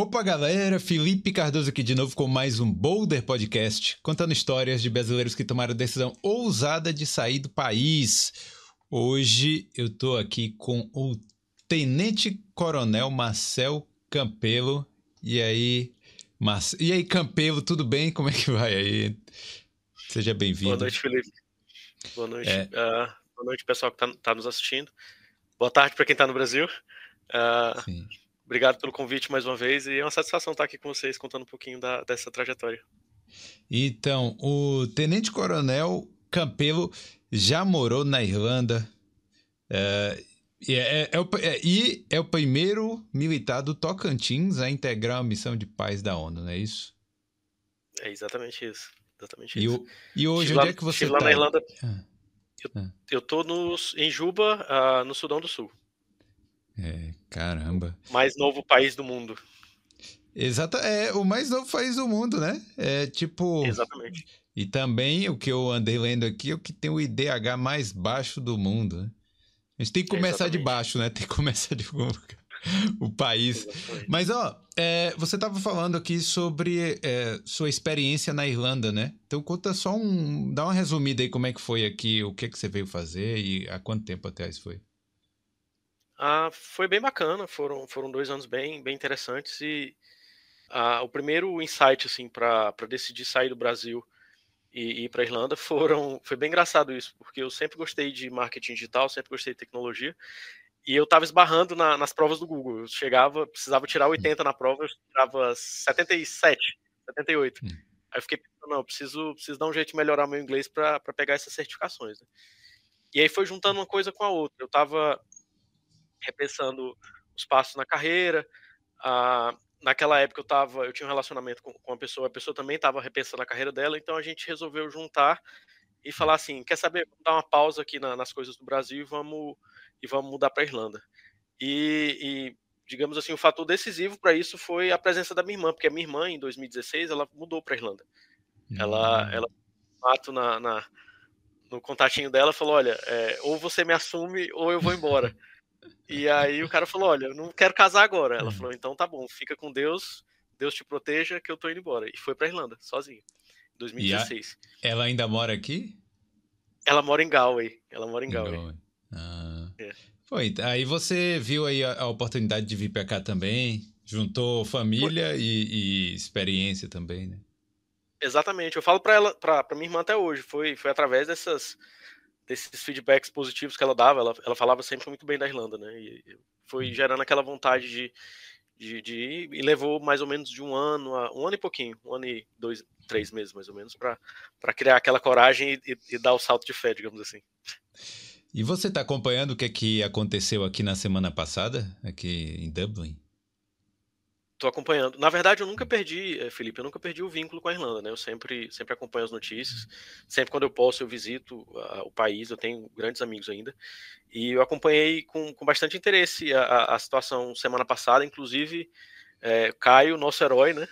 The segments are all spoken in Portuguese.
Opa, galera! Felipe Cardoso aqui de novo com mais um Boulder Podcast, contando histórias de brasileiros que tomaram a decisão ousada de sair do país. Hoje eu tô aqui com o Tenente Coronel Marcel Campelo. E aí, Mar... e aí, Campelo, tudo bem? Como é que vai aí? Seja bem-vindo. Boa noite, Felipe. Boa noite. É... Uh, boa noite, pessoal que está tá nos assistindo. Boa tarde para quem está no Brasil. Uh, Sim. Obrigado pelo convite mais uma vez e é uma satisfação estar aqui com vocês contando um pouquinho da, dessa trajetória. Então, o Tenente Coronel Campelo já morou na Irlanda é, é, é, é, é, e é o primeiro militar do Tocantins a integrar a missão de paz da ONU, não é isso? É exatamente isso. Exatamente e, isso. e hoje, onde lá, é que você está? lá na Irlanda. Ah. Eu, ah. eu tô no, em Juba, uh, no Sudão do Sul. É, caramba. Mais novo país do mundo. Exato, é o mais novo país do mundo, né? É tipo. Exatamente. E também o que eu andei lendo aqui é o que tem o IDH mais baixo do mundo. Né? A gente tem que começar de baixo, né? Tem que começar de o país. Exatamente. Mas, ó, é, você estava falando aqui sobre é, sua experiência na Irlanda, né? Então conta só um. Dá uma resumida aí como é que foi aqui, o que, é que você veio fazer e há quanto tempo atrás foi? Ah, foi bem bacana, foram, foram dois anos bem, bem interessantes e ah, o primeiro insight assim para decidir sair do Brasil e, ir para Irlanda foram foi bem engraçado isso porque eu sempre gostei de marketing digital, sempre gostei de tecnologia e eu estava esbarrando na, nas provas do Google. Eu chegava, precisava tirar 80 na prova, eu tirava 77, 78. Hum. Aí eu fiquei pensando, não, preciso, preciso dar um jeito de melhorar meu inglês para pegar essas certificações. Né? E aí foi juntando uma coisa com a outra. Eu estava repensando os passos na carreira. Ah, naquela época eu tava, eu tinha um relacionamento com, com uma pessoa, a pessoa também estava repensando a carreira dela, então a gente resolveu juntar e falar assim, quer saber, vamos dar uma pausa aqui na, nas coisas do Brasil e vamos, e vamos mudar para a Irlanda. E, e, digamos assim, o fator decisivo para isso foi a presença da minha irmã, porque a minha irmã, em 2016, ela mudou para a Irlanda. Ela, hum. ela, na, na, no contatinho dela, falou, olha, é, ou você me assume ou eu vou embora. E aí o cara falou: Olha, eu não quero casar agora. Ela hum. falou: Então tá bom, fica com Deus, Deus te proteja, que eu tô indo embora. E foi pra Irlanda, sozinha, 2016. A... Ela ainda mora aqui? Ela mora em Galway. Ela mora em Galway. Galway. Ah. É. Foi, aí você viu aí a, a, oportunidade de vir pra cá também, juntou família e, e, experiência também, né? Exatamente. Eu falo pra ela, pra, pra minha irmã até hoje. Foi, foi através dessas desses feedbacks positivos que ela dava, ela, ela falava sempre muito bem da Irlanda, né? E foi hum. gerando aquela vontade de, de, de ir, e levou mais ou menos de um ano, a, um ano e pouquinho, um ano e dois, três meses mais ou menos, para criar aquela coragem e, e, e, dar o salto de fé, digamos assim. E você está acompanhando o que, é que aconteceu aqui na semana passada, aqui em Dublin? Tô acompanhando. Na verdade, eu nunca perdi, eh, Felipe, eu nunca perdi o vínculo com a Irlanda, né? Eu sempre, sempre acompanho as notícias. Sempre quando eu posso, eu visito o país. Eu tenho grandes amigos ainda. E eu acompanhei com, com bastante interesse a, a situação semana passada. Inclusive, é, Caio, nosso herói, né?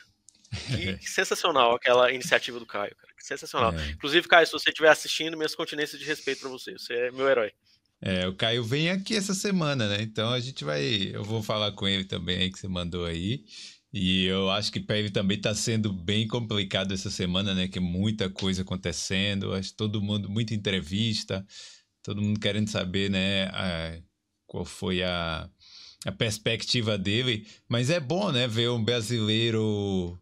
Que, que, sensacional aquela iniciativa do Caio, cara. Que sensacional. É. Inclusive, Caio, se você estiver assistindo, minhas continências de respeito para você. Você é meu herói. É, o Caio vem aqui essa semana, né? Então a gente vai. Eu vou falar com ele também aí que você mandou aí. E eu acho que para ele também está sendo bem complicado essa semana, né? Que muita coisa acontecendo, acho todo mundo, muita entrevista, todo mundo querendo saber, né? A, qual foi a, a perspectiva dele. Mas é bom, né? Ver um brasileiro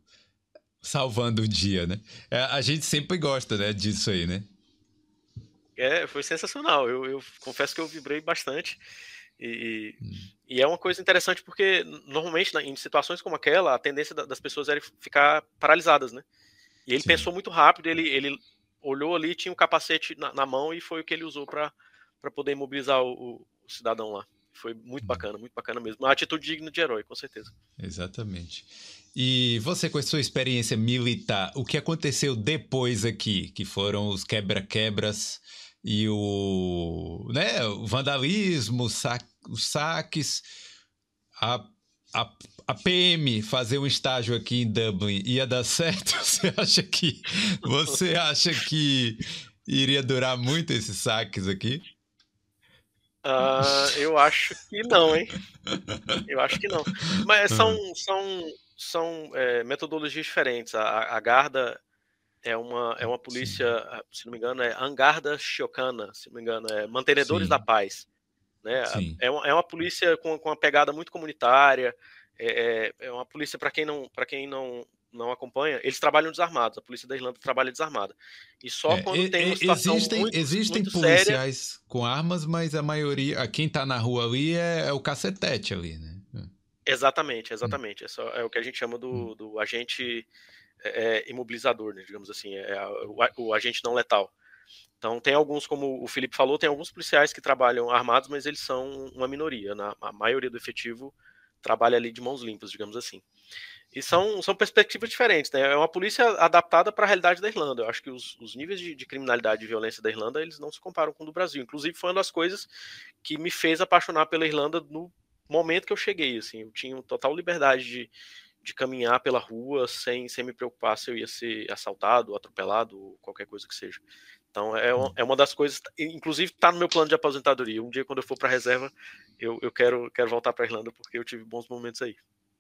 salvando o dia, né? É, a gente sempre gosta, né? Disso aí, né? É, foi sensacional. Eu, eu confesso que eu vibrei bastante. E, hum. e, é uma coisa interessante porque, normalmente, em situações como aquela, a tendência das pessoas era ficar paralisadas, né? E ele Sim. pensou muito rápido, ele, ele olhou ali, tinha o um capacete na, na, mão e foi o que ele usou para poder imobilizar o, o, cidadão lá. Foi muito hum. bacana, muito bacana mesmo. Uma atitude digna de herói, com certeza. Exatamente. E você, com a sua experiência militar, o que aconteceu depois aqui, que foram os quebra-quebras e o, né, o vandalismo, sa os saques, a, a, a PM fazer um estágio aqui em Dublin ia dar certo? Você acha que você acha que iria durar muito esses saques aqui? Uh, eu acho que não, hein? Eu acho que não. Mas são, são, são é, metodologias diferentes. A, a, Garda é uma, é uma polícia, Sim. se não me engano, é Angarda Shiokana, se não me engano, é Mantenedores Sim. da Paz. Né? É, uma, é uma polícia com, com uma pegada muito comunitária, é, é, é uma polícia, para quem, não, quem não, não acompanha, eles trabalham desarmados. A polícia da Irlanda trabalha desarmada. E só é, quando tem uma situação existem, muito, existem muito policiais séria... com armas, mas a maioria, quem está na rua ali é, é, o cacetete ali, né? Exatamente, exatamente. É, só, é o que a gente chama do, hum. do agente é, é, imobilizador, né, digamos assim, é o, o, agente não letal. Então tem alguns, como o Felipe falou, tem alguns policiais que trabalham armados, mas eles são uma minoria. Na, a maioria do efetivo trabalha ali de mãos limpas, digamos assim. E são, são perspectivas diferentes, né? É uma polícia adaptada para a realidade da Irlanda. Eu acho que os, os níveis de, de, criminalidade e violência da Irlanda, eles não se comparam com o do Brasil. Inclusive, foi uma das coisas que me fez apaixonar pela Irlanda no momento que eu cheguei, assim. Eu tinha total liberdade de, de caminhar pela rua sem, sem me preocupar se eu ia ser assaltado, atropelado, ou qualquer coisa que seja. Então, é, uma, é uma das coisas, inclusive está no meu plano de aposentadoria. Um dia, quando eu for para a reserva, eu, eu quero, quero voltar para a Irlanda, porque eu tive bons momentos aí.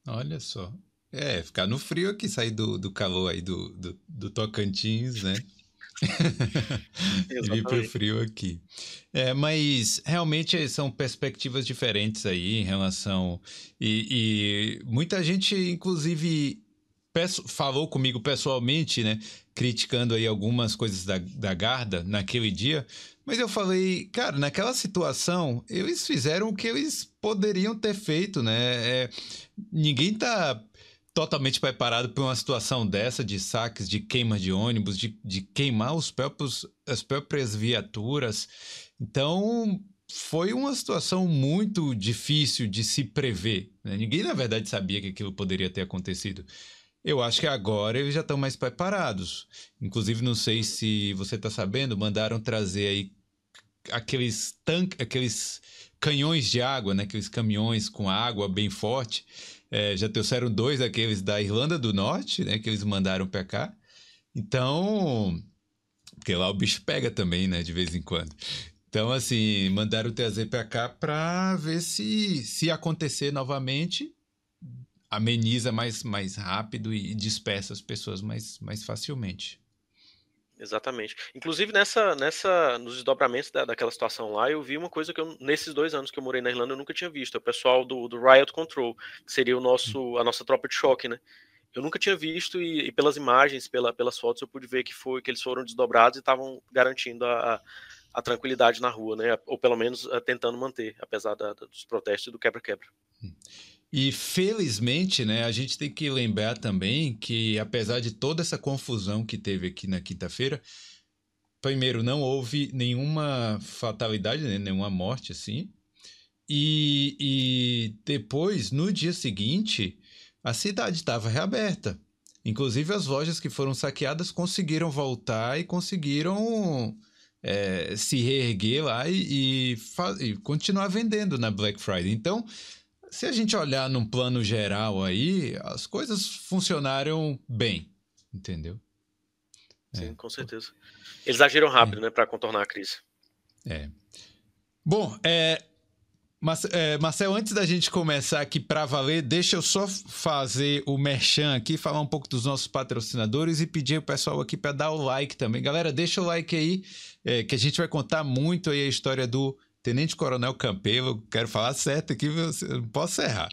Olha só. É, ficar no frio aqui, sair do, do calor aí do, do, do Tocantins, né? Vir pro frio aqui. É, mas realmente são perspectivas diferentes aí em relação. E, e muita gente, inclusive, falou comigo pessoalmente, né? Criticando aí algumas coisas da, da Garda naquele dia. Mas eu falei, cara, naquela situação, eles fizeram o que eles poderiam ter feito, né? É, ninguém tá totalmente preparado para uma situação dessa de saques, de queima de ônibus, de, de queimar os próprios, as próprias viaturas. Então, foi uma situação muito difícil de se prever. Né? Ninguém, na verdade, sabia que aquilo poderia ter acontecido. Eu acho que agora eles já estão mais preparados. Inclusive, não sei se você está sabendo, mandaram trazer aí aqueles tanques, aqueles canhões de água, né? aqueles caminhões com água bem forte é, já trouxeram dois daqueles da Irlanda do Norte, né? Que eles mandaram para cá. Então, porque lá o bicho pega também, né? De vez em quando. Então, assim, mandaram trazer para cá para ver se, se acontecer novamente, ameniza mais, mais rápido e dispersa as pessoas mais, mais facilmente. Exatamente. Inclusive nessa, nessa, nos desdobramentos da, daquela situação lá, eu vi uma coisa que eu, nesses dois anos que eu morei na Irlanda eu nunca tinha visto. É o pessoal do, do Riot Control, que seria o nosso, a nossa tropa de choque, né? Eu nunca tinha visto e, e pelas imagens, pela, pelas fotos, eu pude ver que foi que eles foram desdobrados e estavam garantindo a, a, tranquilidade na rua, né? Ou pelo menos uh, tentando manter, apesar da, dos protestos e do quebra-quebra. Hum. E felizmente, né, a gente tem que lembrar também que, apesar de toda essa confusão que teve aqui na quinta-feira, primeiro, não houve nenhuma fatalidade, né, nenhuma morte assim. E, e depois, no dia seguinte, a cidade estava reaberta. Inclusive, as lojas que foram saqueadas conseguiram voltar e conseguiram é, se reerguer lá e, e, e continuar vendendo na Black Friday. Então, se a gente olhar num plano geral aí, as coisas funcionaram bem, entendeu? Sim, é. com certeza. Eles agiram rápido, é. né, para contornar a crise. É. Bom, é, é, Marcel, antes da gente começar aqui para valer, deixa eu só fazer o merchan aqui, falar um pouco dos nossos patrocinadores e pedir o pessoal aqui para dar o like também. Galera, deixa o like aí, é, que a gente vai contar muito aí a história do Tenente Coronel Campelo, quero falar certo aqui, não posso errar.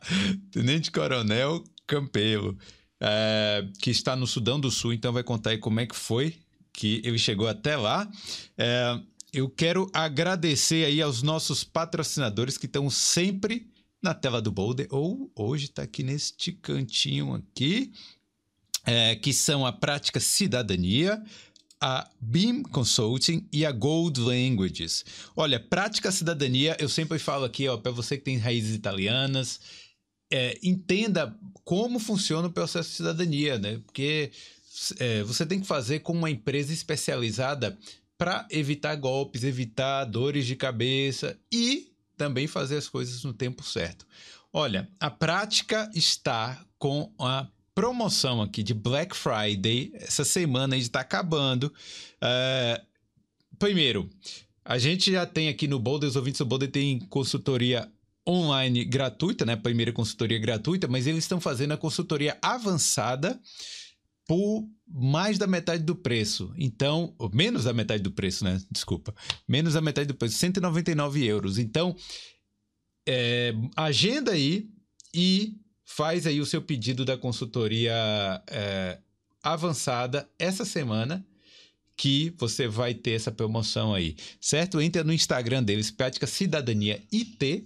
Tenente Coronel Campelo, é, que está no Sudão do Sul, então vai contar aí como é que foi que ele chegou até lá. É, eu quero agradecer aí aos nossos patrocinadores que estão sempre na tela do Boulder, ou hoje está aqui neste cantinho aqui, é, que são a Prática Cidadania, a Beam Consulting e a Gold Languages. Olha, prática cidadania, eu sempre falo aqui, ó, para você que tem raízes italianas, é, entenda como funciona o processo de cidadania, né? Porque é, você tem que fazer com uma empresa especializada para evitar golpes, evitar dores de cabeça e também fazer as coisas no tempo certo. Olha, a prática está com a promoção aqui de Black Friday. Essa semana está acabando. Uh, primeiro, a gente já tem aqui no Boulder, os ouvintes do Boulder tem consultoria online gratuita, né? Primeira consultoria gratuita, mas eles estão fazendo a consultoria avançada por mais da metade do preço. Então, menos da metade do preço, né? Desculpa. Menos da metade do preço, 199 euros. Então, é, agenda aí e faz aí o seu pedido da consultoria é, avançada essa semana que você vai ter essa promoção aí, certo? Entra no Instagram deles, Prática Cidadania IT.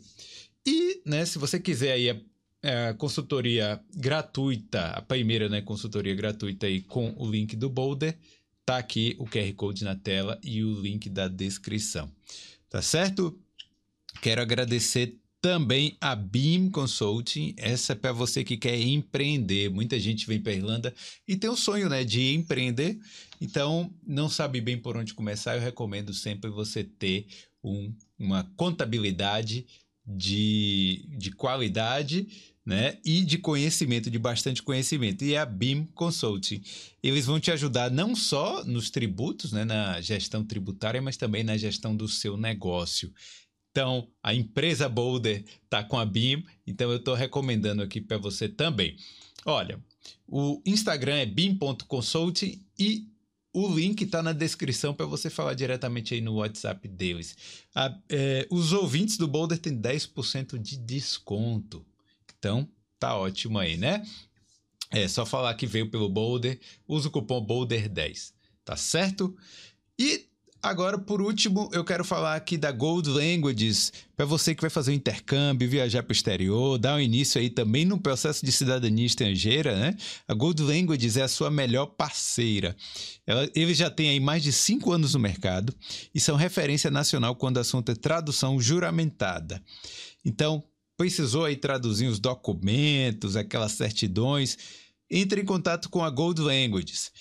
E, né, se você quiser aí a, a, consultoria gratuita, a primeira, né, consultoria gratuita aí com o link do Boulder, tá aqui o QR Code na tela e o link da descrição. Tá certo? Quero agradecer também a Beam Consulting, essa é para você que quer empreender. Muita gente vem para Irlanda e tem o sonho, né, de empreender. Então, não sabe bem por onde começar. Eu recomendo sempre você ter um, uma contabilidade de, de qualidade, né? E de conhecimento, de bastante conhecimento. E a BIM Consulting. Eles vão te ajudar não só nos tributos, né? Na gestão tributária, mas também na gestão do seu negócio. Então, a empresa Boulder está com a BIM, então eu estou recomendando aqui para você também. Olha, o Instagram é bim.consulting e o link está na descrição para você falar diretamente aí no WhatsApp deles. A, é, os ouvintes do Boulder têm 10% de desconto. Então, tá ótimo aí, né? É só falar que veio pelo Boulder, usa o cupom Boulder10, tá certo? E Agora, por último, eu quero falar aqui da Gold Languages, para você que vai fazer um intercâmbio, viajar para o exterior, dar um início aí também no processo de cidadania estrangeira, né? A Gold Languages é a sua melhor parceira. Ela, eles já têm aí mais de cinco anos no mercado e são referência nacional quando o assunto é tradução juramentada. Então, precisou aí traduzir os documentos, aquelas certidões, entre em contato com a Gold Languages.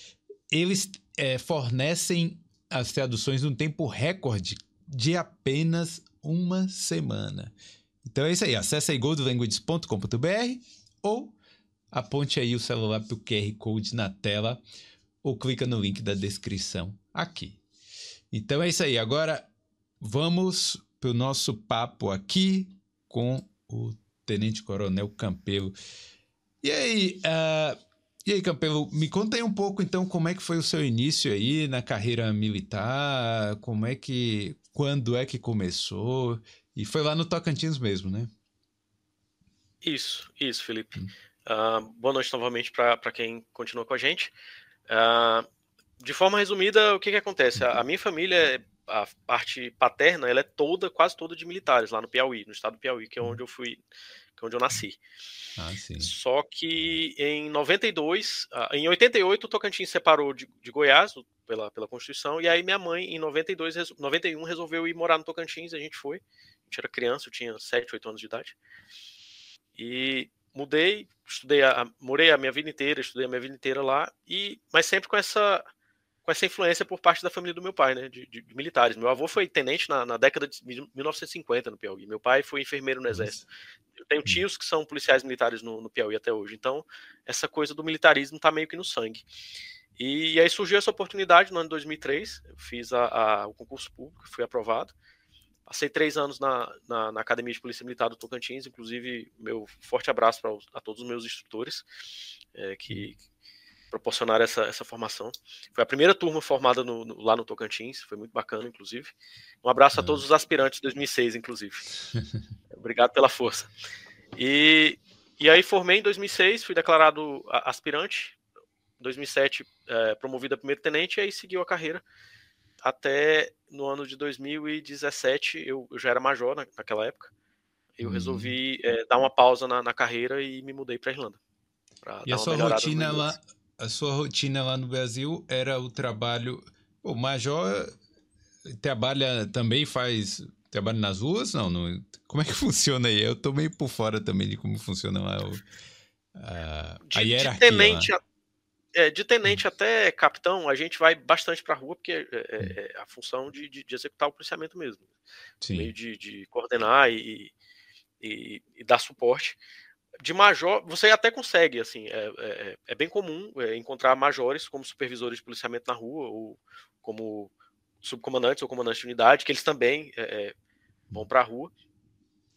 Eles é, fornecem as traduções num tempo recorde de apenas uma semana. Então é isso aí, acesse aí goldlanguages.com.br ou aponte aí o celular para o QR Code na tela ou clica no link da descrição aqui. Então é isso aí, agora vamos para o nosso papo aqui com o Tenente Coronel Campelo. E aí, uh, e aí, Campelo, me conta aí um pouco então como é que foi o seu início aí na carreira militar, como é que, quando é que começou, e foi lá no Tocantins mesmo, né? Isso, isso, Felipe. Hum. Uh, boa noite novamente para quem continua com a gente. Uh, de forma resumida, o que, que acontece? A, a, minha família, a parte paterna, ela é toda, quase toda de militares lá no Piauí, no estado do Piauí, que é onde eu fui, que é onde eu nasci. Ah. Só que em 92, ah, em 88 o Tocantins separou de, de Goiás pela, pela Constituição, e aí minha mãe em 92, 91 resolveu ir morar no Tocantins, a gente foi. A gente era criança, eu tinha 7, 8 anos de idade. E mudei, estudei, a, morei a minha vida inteira, estudei a minha vida inteira lá, e mas sempre com essa com essa influência por parte da família do meu pai, né, de, de, de militares. Meu avô foi tenente na, na, década de 1950 no Piauí. Meu pai foi enfermeiro no Exército. Eu tenho hum. tios que são policiais militares no, no Piauí até hoje. Então, essa coisa do militarismo está meio que no sangue. E, e, aí surgiu essa oportunidade no ano de 2003. Eu fiz a, a, o concurso público, fui aprovado. Passei três anos na, na, na, Academia de Polícia Militar do Tocantins, inclusive meu forte abraço para a todos os meus instrutores é, que, hum proporcionar essa, essa formação. Foi a primeira turma formada no, no, lá no Tocantins, foi muito bacana, inclusive. Um abraço a todos os aspirantes de 2006, inclusive. Obrigado pela força. E, e aí formei em 2006, fui declarado aspirante. Em 2007, é, promovido a primeiro tenente, e aí seguiu a carreira. Até no ano de 2017, eu, eu já era major na, naquela época. Eu hum. resolvi é, dar uma pausa na, na carreira e me mudei para Irlanda. E a sua rotina lá, a sua rotina lá no Brasil era o trabalho. O major trabalha também faz trabalho nas ruas? Não, não, como é que funciona aí? Eu tô meio por fora também de como funciona lá o, a, de, a hierarquia. De tenente. É, de tenente até capitão, a gente vai bastante para a rua, porque é, é, hum. é, a função de, de, de, executar o policiamento mesmo. Sim. Meio de, de coordenar e, e, e, dar suporte de major, você até consegue, assim, é, é, é bem comum é, encontrar majores como supervisores de policiamento na rua, ou como subcomandantes ou comandantes de unidade, que eles também é, é vão para a rua,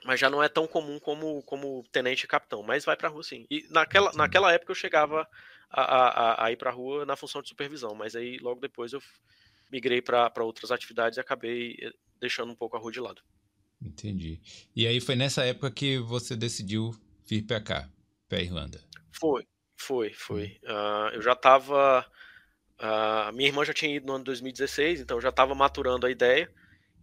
mas já não é tão comum como, como tenente e capitão, mas vai para a rua sim. E naquela, naquela época eu chegava a, a, a ir para a rua na função de supervisão, mas aí logo depois eu migrei para outras atividades e acabei deixando um pouco a rua de lado. Entendi. E aí foi nessa época que você decidiu vir para cá, para a Irlanda? Foi, foi, foi. Uh, eu já estava. Uh, minha irmã já tinha ido no ano de 2016, então eu já estava maturando a ideia.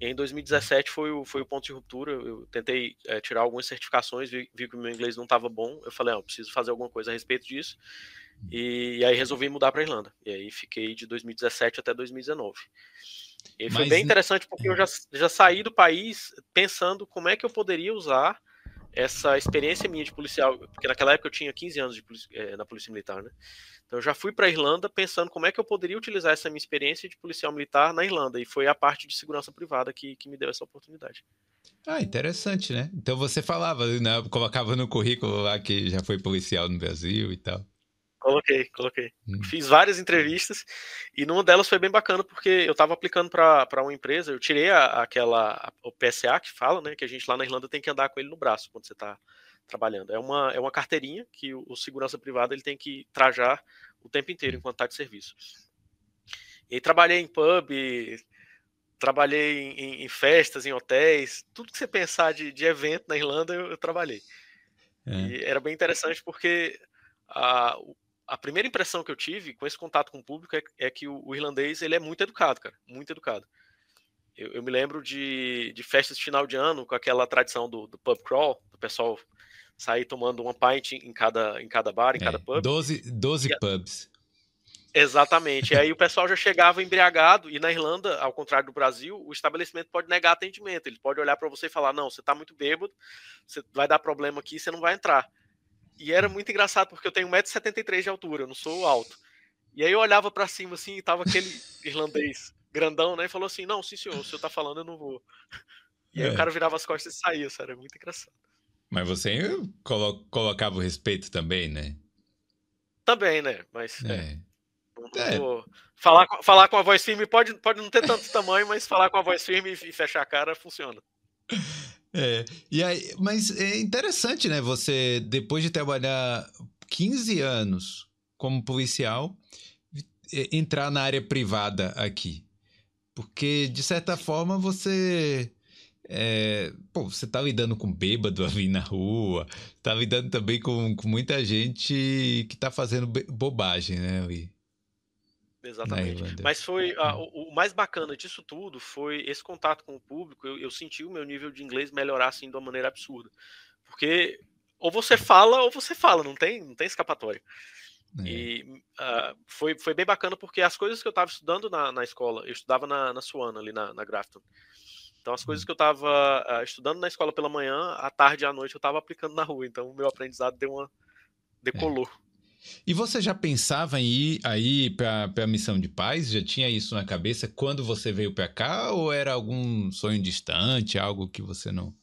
E em 2017 foi o, foi o ponto de ruptura. Eu tentei é, tirar algumas certificações, vi, vi, que o meu inglês não estava bom. Eu falei, ah, eu preciso fazer alguma coisa a respeito disso. E, e aí resolvi mudar para Irlanda. E aí fiquei de 2017 até 2019. E foi Mas... bem interessante porque eu já, já saí do país pensando como é que eu poderia usar essa experiência minha de policial, porque naquela época eu tinha 15 anos de, é, na Polícia Militar, né? Então eu já fui para a Irlanda pensando como é que eu poderia utilizar essa minha experiência de policial militar na Irlanda, e foi a parte de segurança privada que, que me deu essa oportunidade. Ah, interessante, né? Então você falava, né? colocava no currículo lá que já foi policial no Brasil e tal. Coloquei, coloquei. Hum. Fiz várias entrevistas e numa delas foi bem bacana porque eu estava aplicando para uma empresa, eu tirei a, aquela a, o PSA que fala, né, que a gente lá na Irlanda tem que andar com ele no braço quando você está trabalhando. É uma, é uma carteirinha que o, o, segurança privada ele tem que trajar o tempo inteiro enquanto está de serviço. E trabalhei em pub, trabalhei em, em, festas, em hotéis, tudo que você pensar de, de evento na Irlanda eu, eu trabalhei. É. E era bem interessante porque a, a primeira impressão que eu tive com esse contato com o público é, é que o, o, irlandês ele é muito educado, cara, muito educado. Eu, eu, me lembro de, de festas de final de ano com aquela tradição do, do pub crawl, do pessoal sair tomando uma pint em cada, em cada bar, em é, cada pub. 12, 12 e, pubs. Exatamente. E aí o pessoal já chegava embriagado, e na Irlanda, ao contrário do Brasil, o estabelecimento pode negar atendimento. Ele pode olhar para você e falar: não, você está muito bêbado, você vai dar problema aqui, você não vai entrar. E era muito engraçado, porque eu tenho 1,73m de altura, eu não sou alto. E aí eu olhava para cima assim, e tava aquele irlandês grandão, né? E falou assim: Não, sim, senhor, o senhor tá falando, eu não vou. E aí é. o cara virava as costas e saía, isso era muito engraçado. Mas você colo colocava o respeito também, né? Também, né? Mas. É. é. Vou... Falar, falar com a voz firme pode, pode não ter tanto tamanho, mas falar com a voz firme e fechar a cara funciona. É, e aí, mas é interessante, né? Você, depois de trabalhar 15 anos como policial, entrar na área privada aqui. Porque, de certa forma, você. É, pô, você tá lidando com bêbado ali na rua, tá lidando também com, com muita gente que tá fazendo bobagem, né, ali. Exatamente. Mas foi ah, o, o, mais bacana disso tudo foi esse contato com o público. Eu, eu, senti o meu nível de inglês melhorar assim de uma maneira absurda, porque ou você fala ou você fala, não tem, não tem escapatória. É. E uh, foi, foi bem bacana porque as coisas que eu estava estudando na, na escola, eu estudava na, na Swan, ali na, na Grafton. Então, as coisas hum. que eu estava uh, ah, estudando na escola pela manhã, à tarde e à noite eu estava aplicando na rua. Então, o meu aprendizado deu uma. É. decolou. É. E você já pensava em ir aí para a missão de paz? Já tinha isso na cabeça quando você veio para cá? Ou era algum sonho distante, algo que você não.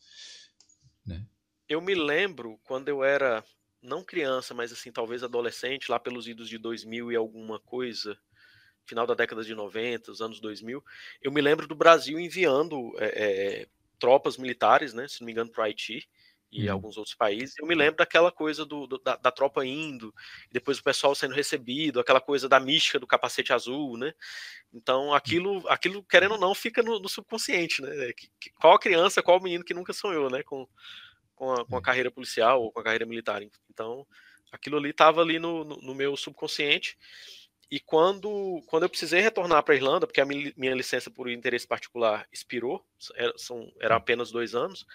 Né? Eu me lembro quando eu era, não criança, mas assim, talvez adolescente, lá pelos idos de 2000 e alguma coisa, final da década de 90, os anos 2000, eu me lembro do Brasil enviando é, é, tropas militares, né, se não me engano, para o Haiti e uhum. alguns outros países. Eu me lembro daquela coisa do, do da, da, tropa indo, depois o pessoal sendo recebido, aquela coisa da mística do capacete azul, né? Então hum. aquilo, aquilo querendo ou não, fica no, no subconsciente, né? Que, que, qual criança, qual menino que nunca sonhou, né? Com, com, a, com a carreira policial ou com a carreira militar. Então aquilo ali estava ali no, no, no meu subconsciente. E quando, quando eu precisei retornar para a Irlanda, porque a minha licença por interesse particular expirou, era, são, era apenas dois anos,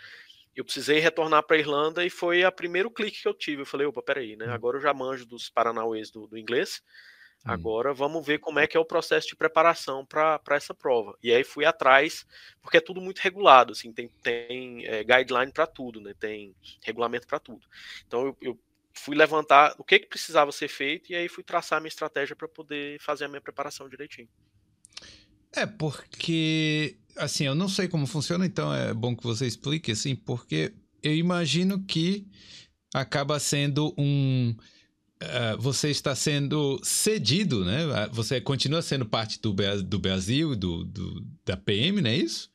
eu precisei retornar para a Irlanda e foi o primeiro clique que eu tive. Eu falei, opa, peraí, né? Hum. Agora eu já manjo dos paranauês do, do inglês. Hum. Agora vamos ver como é que é o processo de preparação para essa prova. E aí fui atrás, porque é tudo muito regulado, assim, tem, tem é, guideline para tudo, né? Tem regulamento para tudo. Então eu, eu, fui levantar o que, que precisava ser feito e aí fui traçar a minha estratégia para poder fazer a minha preparação direitinho. É, porque, assim, eu não sei como funciona, então é bom que você explique, assim, porque eu imagino que acaba sendo um, uh, você está sendo cedido, né? Ah, você continua sendo parte do, do Brasil, do, do, da PM, não é isso?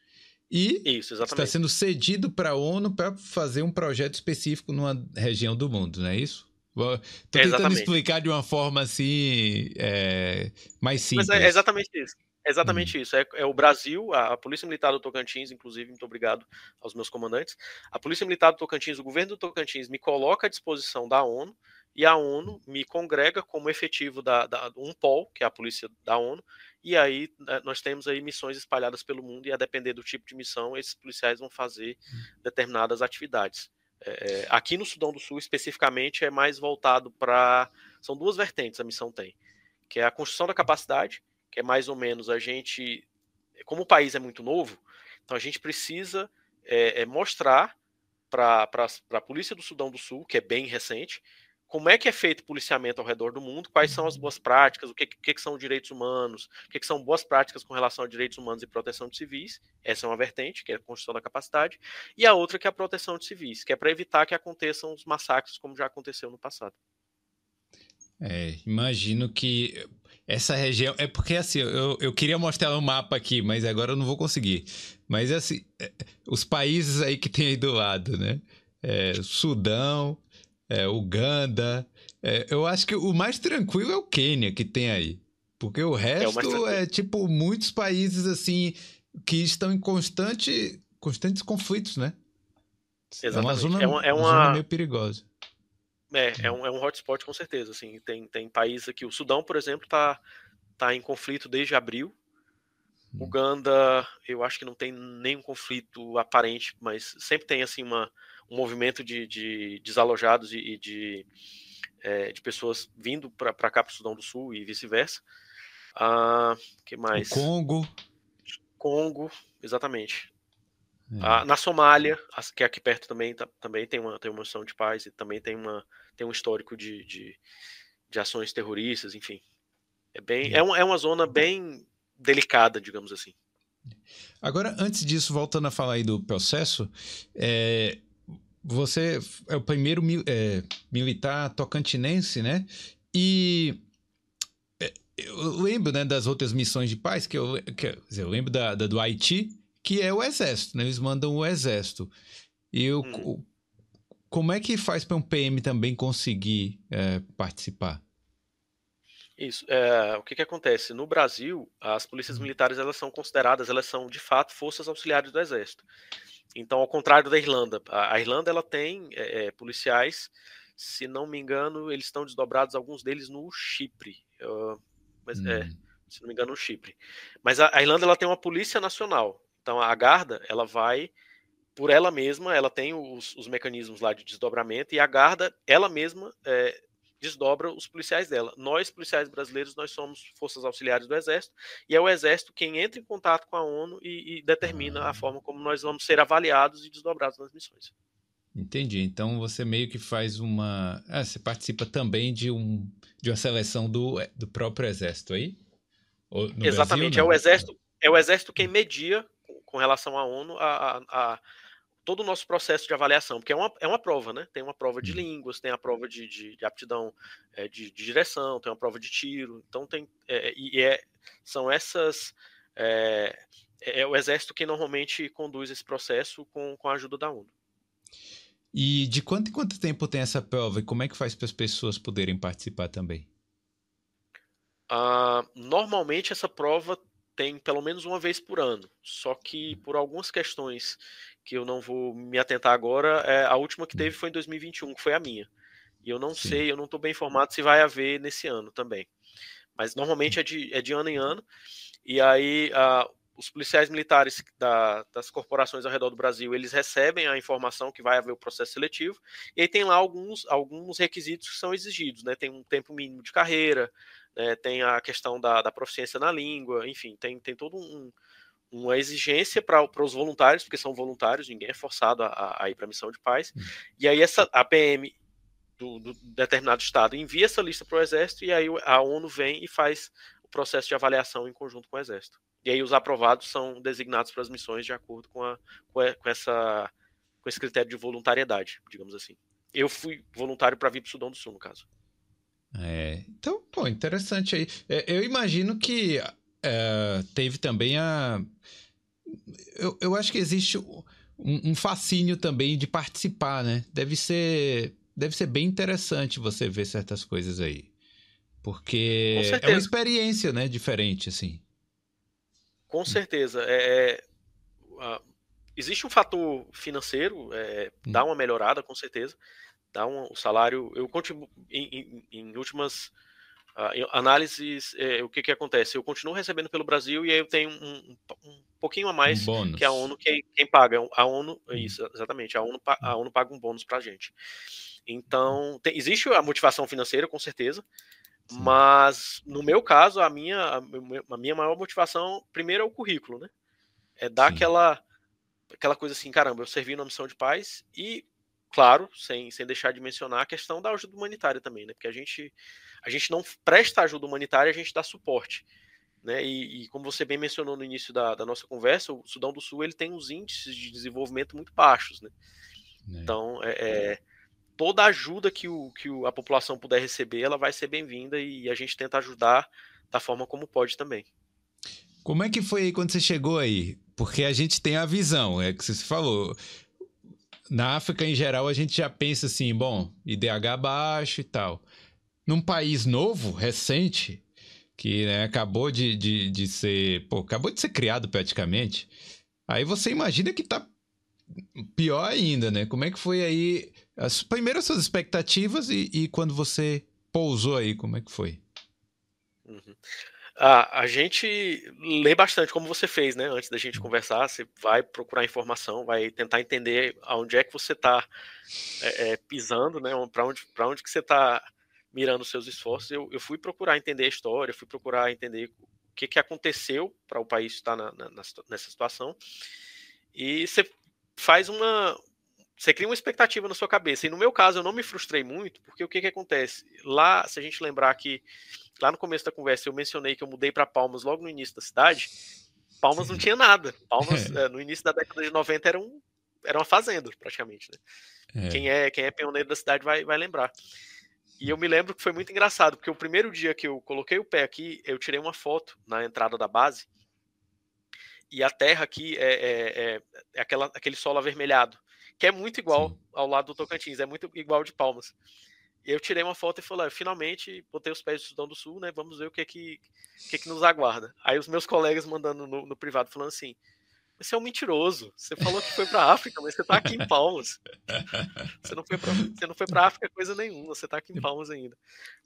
E isso, está sendo cedido para a ONU para fazer um projeto específico numa região do mundo, não é isso? Estou tentando exatamente. explicar de uma forma assim é, mais simples. Mas é exatamente isso. É exatamente hum. isso. É, é, o Brasil, a, a, Polícia Militar do Tocantins, inclusive, muito obrigado aos meus comandantes. A Polícia Militar do Tocantins, o governo do Tocantins, me coloca à disposição da ONU e a ONU me congrega como efetivo da, da um POL, que é a polícia da ONU, e aí né, nós temos aí missões espalhadas pelo mundo e a depender do tipo de missão, esses policiais vão fazer determinadas atividades. É, é, aqui no Sudão do Sul, especificamente, é mais voltado para. São duas vertentes a missão tem, que é a construção da capacidade, que é mais ou menos a gente. Como o país é muito novo, então a gente precisa é, é mostrar para a polícia do Sudão do Sul, que é bem recente, como é que é feito policiamento ao redor do mundo, quais são as boas práticas, o que, que, que são direitos humanos, o que, que, são boas práticas com relação a direitos humanos e proteção de civis. Essa é uma vertente, que é a construção da capacidade, e a outra que é a proteção de civis, que é para evitar que aconteçam os massacres como já aconteceu no passado. É, imagino que essa região. É porque assim, eu, eu queria mostrar um mapa aqui, mas agora eu não vou conseguir. Mas assim, é, os países aí que tem aí do lado, né? É, Sudão, é, Uganda. É, eu acho que o mais tranquilo é o Quênia que tem aí. Porque o resto é, é, tipo muitos países assim que estão em constante, constantes conflitos, né? Exatamente. É uma zona, é uma, é uma... zona meio perigosa. É, é um, é um hotspot com certeza. Assim. Tem, tem países aqui. O Sudão, por exemplo, está tá em conflito desde abril. Hum. Uganda, eu acho que não tem nenhum conflito aparente, mas sempre tem assim uma, um movimento de, de desalojados e, e de, é, de pessoas vindo para cá para o Sudão do Sul e vice-versa. Ah, que mais? O Congo. Congo, exatamente. É. Ah, na Somália, que é aqui perto também, tá, também tem uma, tem uma missão de paz e também tem, uma, tem um histórico de, de, de ações terroristas, enfim. É, bem, é. É, um, é uma zona bem delicada, digamos assim. Agora, antes disso, voltando a falar aí do processo, é, você é o primeiro é, militar tocantinense, né? E é, eu lembro né, das outras missões de paz, que eu, que, eu lembro da, da, do Haiti, que é o exército, né? Eles mandam o exército. E eu, hum. Como é que faz para um PM também conseguir é, participar? Isso. É, o que, que acontece? No Brasil, as polícias hum. militares elas são consideradas, elas são de fato forças auxiliares do exército. Então, ao contrário da Irlanda, a, Irlanda ela tem é, policiais, se não me engano, eles estão desdobrados, alguns deles no Chipre. Uh, mas, hum. é, se não me engano, no Chipre. Mas a, a, Irlanda ela tem uma polícia nacional. Então, a Garda ela vai por ela mesma, ela tem os, os mecanismos lá de desdobramento e a Garda ela mesma é, desdobra os policiais dela. Nós, policiais brasileiros, nós somos forças auxiliares do Exército, e é o Exército quem entra em contato com a ONU e, e determina a ah. forma como nós vamos ser avaliados e desdobrados nas missões. Entendi. Então você meio que faz uma. Ah, você participa também de, um, de uma seleção do, do próprio Exército aí? Exatamente. Brasil, é o Exército, é o Exército quem media com relação à ONU a, a, a todo o nosso processo de avaliação, porque é uma, é uma prova, né? Tem uma prova de uhum. línguas, tem a prova de, de, de aptidão é, de, de, direção, tem uma prova de tiro, então tem é, e é, são essas é, é, é, o exército que normalmente conduz esse processo com, com a ajuda da ONU. E de quanto em quanto tempo tem essa prova e como é que faz para as pessoas poderem participar também? Uh, normalmente essa prova tem pelo menos uma vez por ano, só que por algumas questões que eu não vou me atentar agora, é, a última que teve foi em 2021, que foi a minha. E eu não Sim. sei, eu não estou bem informado se vai haver nesse ano também. Mas normalmente é de, é de ano em ano. E aí a, os policiais militares da, das corporações ao redor do Brasil, eles recebem a informação que vai haver o processo seletivo, e aí tem lá alguns, alguns requisitos que são exigidos, né? Tem um tempo mínimo de carreira, né? tem a questão da, da proficiência na língua, enfim, tem, tem todo um, uma exigência para os voluntários, porque são voluntários, ninguém é forçado a, a ir para a missão de paz. Hum. E aí essa a PM do, do determinado estado envia essa lista para o exército e aí a ONU vem e faz o processo de avaliação em conjunto com o exército. E aí os aprovados são designados para as missões de acordo com, a, com, essa com esse critério de voluntariedade, digamos assim. Eu fui voluntário para vir para o Sudão do Sul, no caso. É, então, pô, interessante aí. É, eu imagino que é, teve também a. Eu, eu acho que existe um, um fascínio também de participar, né? Deve ser, deve ser bem interessante você ver certas coisas aí. Porque é uma experiência, né? Diferente, assim. Com certeza. É, uh, existe um fator financeiro, é, hum. dá uma melhorada, com certeza. Dá um, o salário. Eu continuo em, em, em últimas uh, análises, é, o que, que acontece? Eu continuo recebendo pelo Brasil e aí eu tenho um, um, um pouquinho a mais um que a ONU quem, quem, paga. A ONU, hum. isso, exatamente. A ONU, a hum. ONU paga um bônus para a gente. Então, tem, existe a motivação financeira, com certeza. Mas, no meu caso, a minha, a minha maior motivação, primeiro, é o currículo, né? É dar aquela, aquela coisa assim, caramba, eu servi na missão de paz e, claro, sem, sem deixar de mencionar a questão da ajuda humanitária também, né? Porque a gente, a gente não presta ajuda humanitária, a gente dá suporte. Né? E, e, como você bem mencionou no início da, da, nossa conversa, o Sudão do Sul ele tem uns índices de desenvolvimento muito baixos, né? É. Então, é, é, toda ajuda que, o, que o, a população puder receber, ela vai ser bem-vinda e a gente tenta ajudar da forma como pode também. Como é que foi aí quando você chegou aí? Porque a gente tem a visão, é que você falou. Na África, em geral, a gente já pensa assim, bom, IDH baixo e tal. Num país novo, recente, que né, acabou de, de, de ser. Pô, acabou de ser criado praticamente. Aí você imagina que tá pior ainda, né? Como é que foi aí as, primeiro as suas expectativas e, e, quando você pousou aí, como é que foi? Uhum. Ah, a gente lê bastante, como você fez, né? Antes da gente conversar, você vai procurar informação, vai tentar entender aonde é que você está é, é, pisando, né? Para onde, onde que você está mirando seus esforços. Eu, eu fui procurar entender a história, fui procurar entender o que, que aconteceu para o país estar na, na, nessa situação. E você faz uma, você cria uma expectativa na sua cabeça. E no meu caso, eu não me frustrei muito, porque o que, que acontece? Lá, se a gente lembrar que lá no começo da conversa eu mencionei que eu mudei para Palmas logo no início da cidade, Palmas não tinha nada. Palmas, é. no início da década de 90, era, um, era uma fazenda, praticamente. Né? É. Quem, é, quem é pioneiro da cidade vai, vai lembrar. E eu me lembro que foi muito engraçado, porque o primeiro dia que eu coloquei o pé aqui, eu tirei uma foto na entrada da base. E a terra aqui é, é, é, é aquela, aquele solo avermelhado que é muito igual Sim. ao lado do Tocantins, é muito igual de Palmas. E eu tirei uma foto e falei, finalmente botei os pés do Sudão do Sul, né? Vamos ver o que é que, que, é que nos aguarda. Aí os meus colegas mandando no, no privado falando assim: você é um mentiroso. Você falou que foi para África, mas você tá aqui em Palmas. Você não foi para você não foi para África coisa nenhuma. Você tá aqui em Palmas ainda.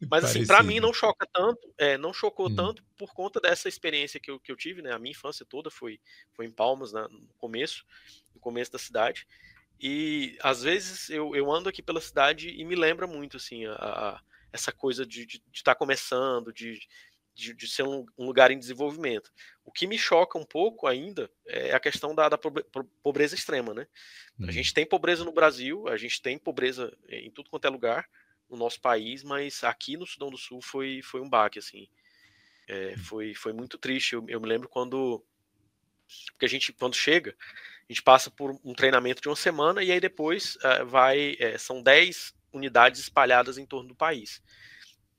Mas assim, para mim não choca tanto, é, não chocou hum. tanto por conta dessa experiência que eu, que eu tive, né? A minha infância toda foi foi em Palmas, né? no começo, no começo da cidade. E às vezes eu, eu ando aqui pela cidade e me lembra muito assim a, a essa coisa de estar de, de tá começando, de, de, de, ser um, lugar em desenvolvimento. O que me choca um pouco ainda é a questão da, da pobreza extrema, né? Uhum. A gente tem pobreza no Brasil, a gente tem pobreza em tudo quanto é lugar no nosso país, mas aqui no Sudão do Sul foi, foi um baque, assim. É, uhum. foi, foi muito triste. Eu, eu me lembro quando porque a gente, quando chega, a gente passa por um treinamento de uma semana e aí depois uh, vai. Uh, são 10 unidades espalhadas em torno do país.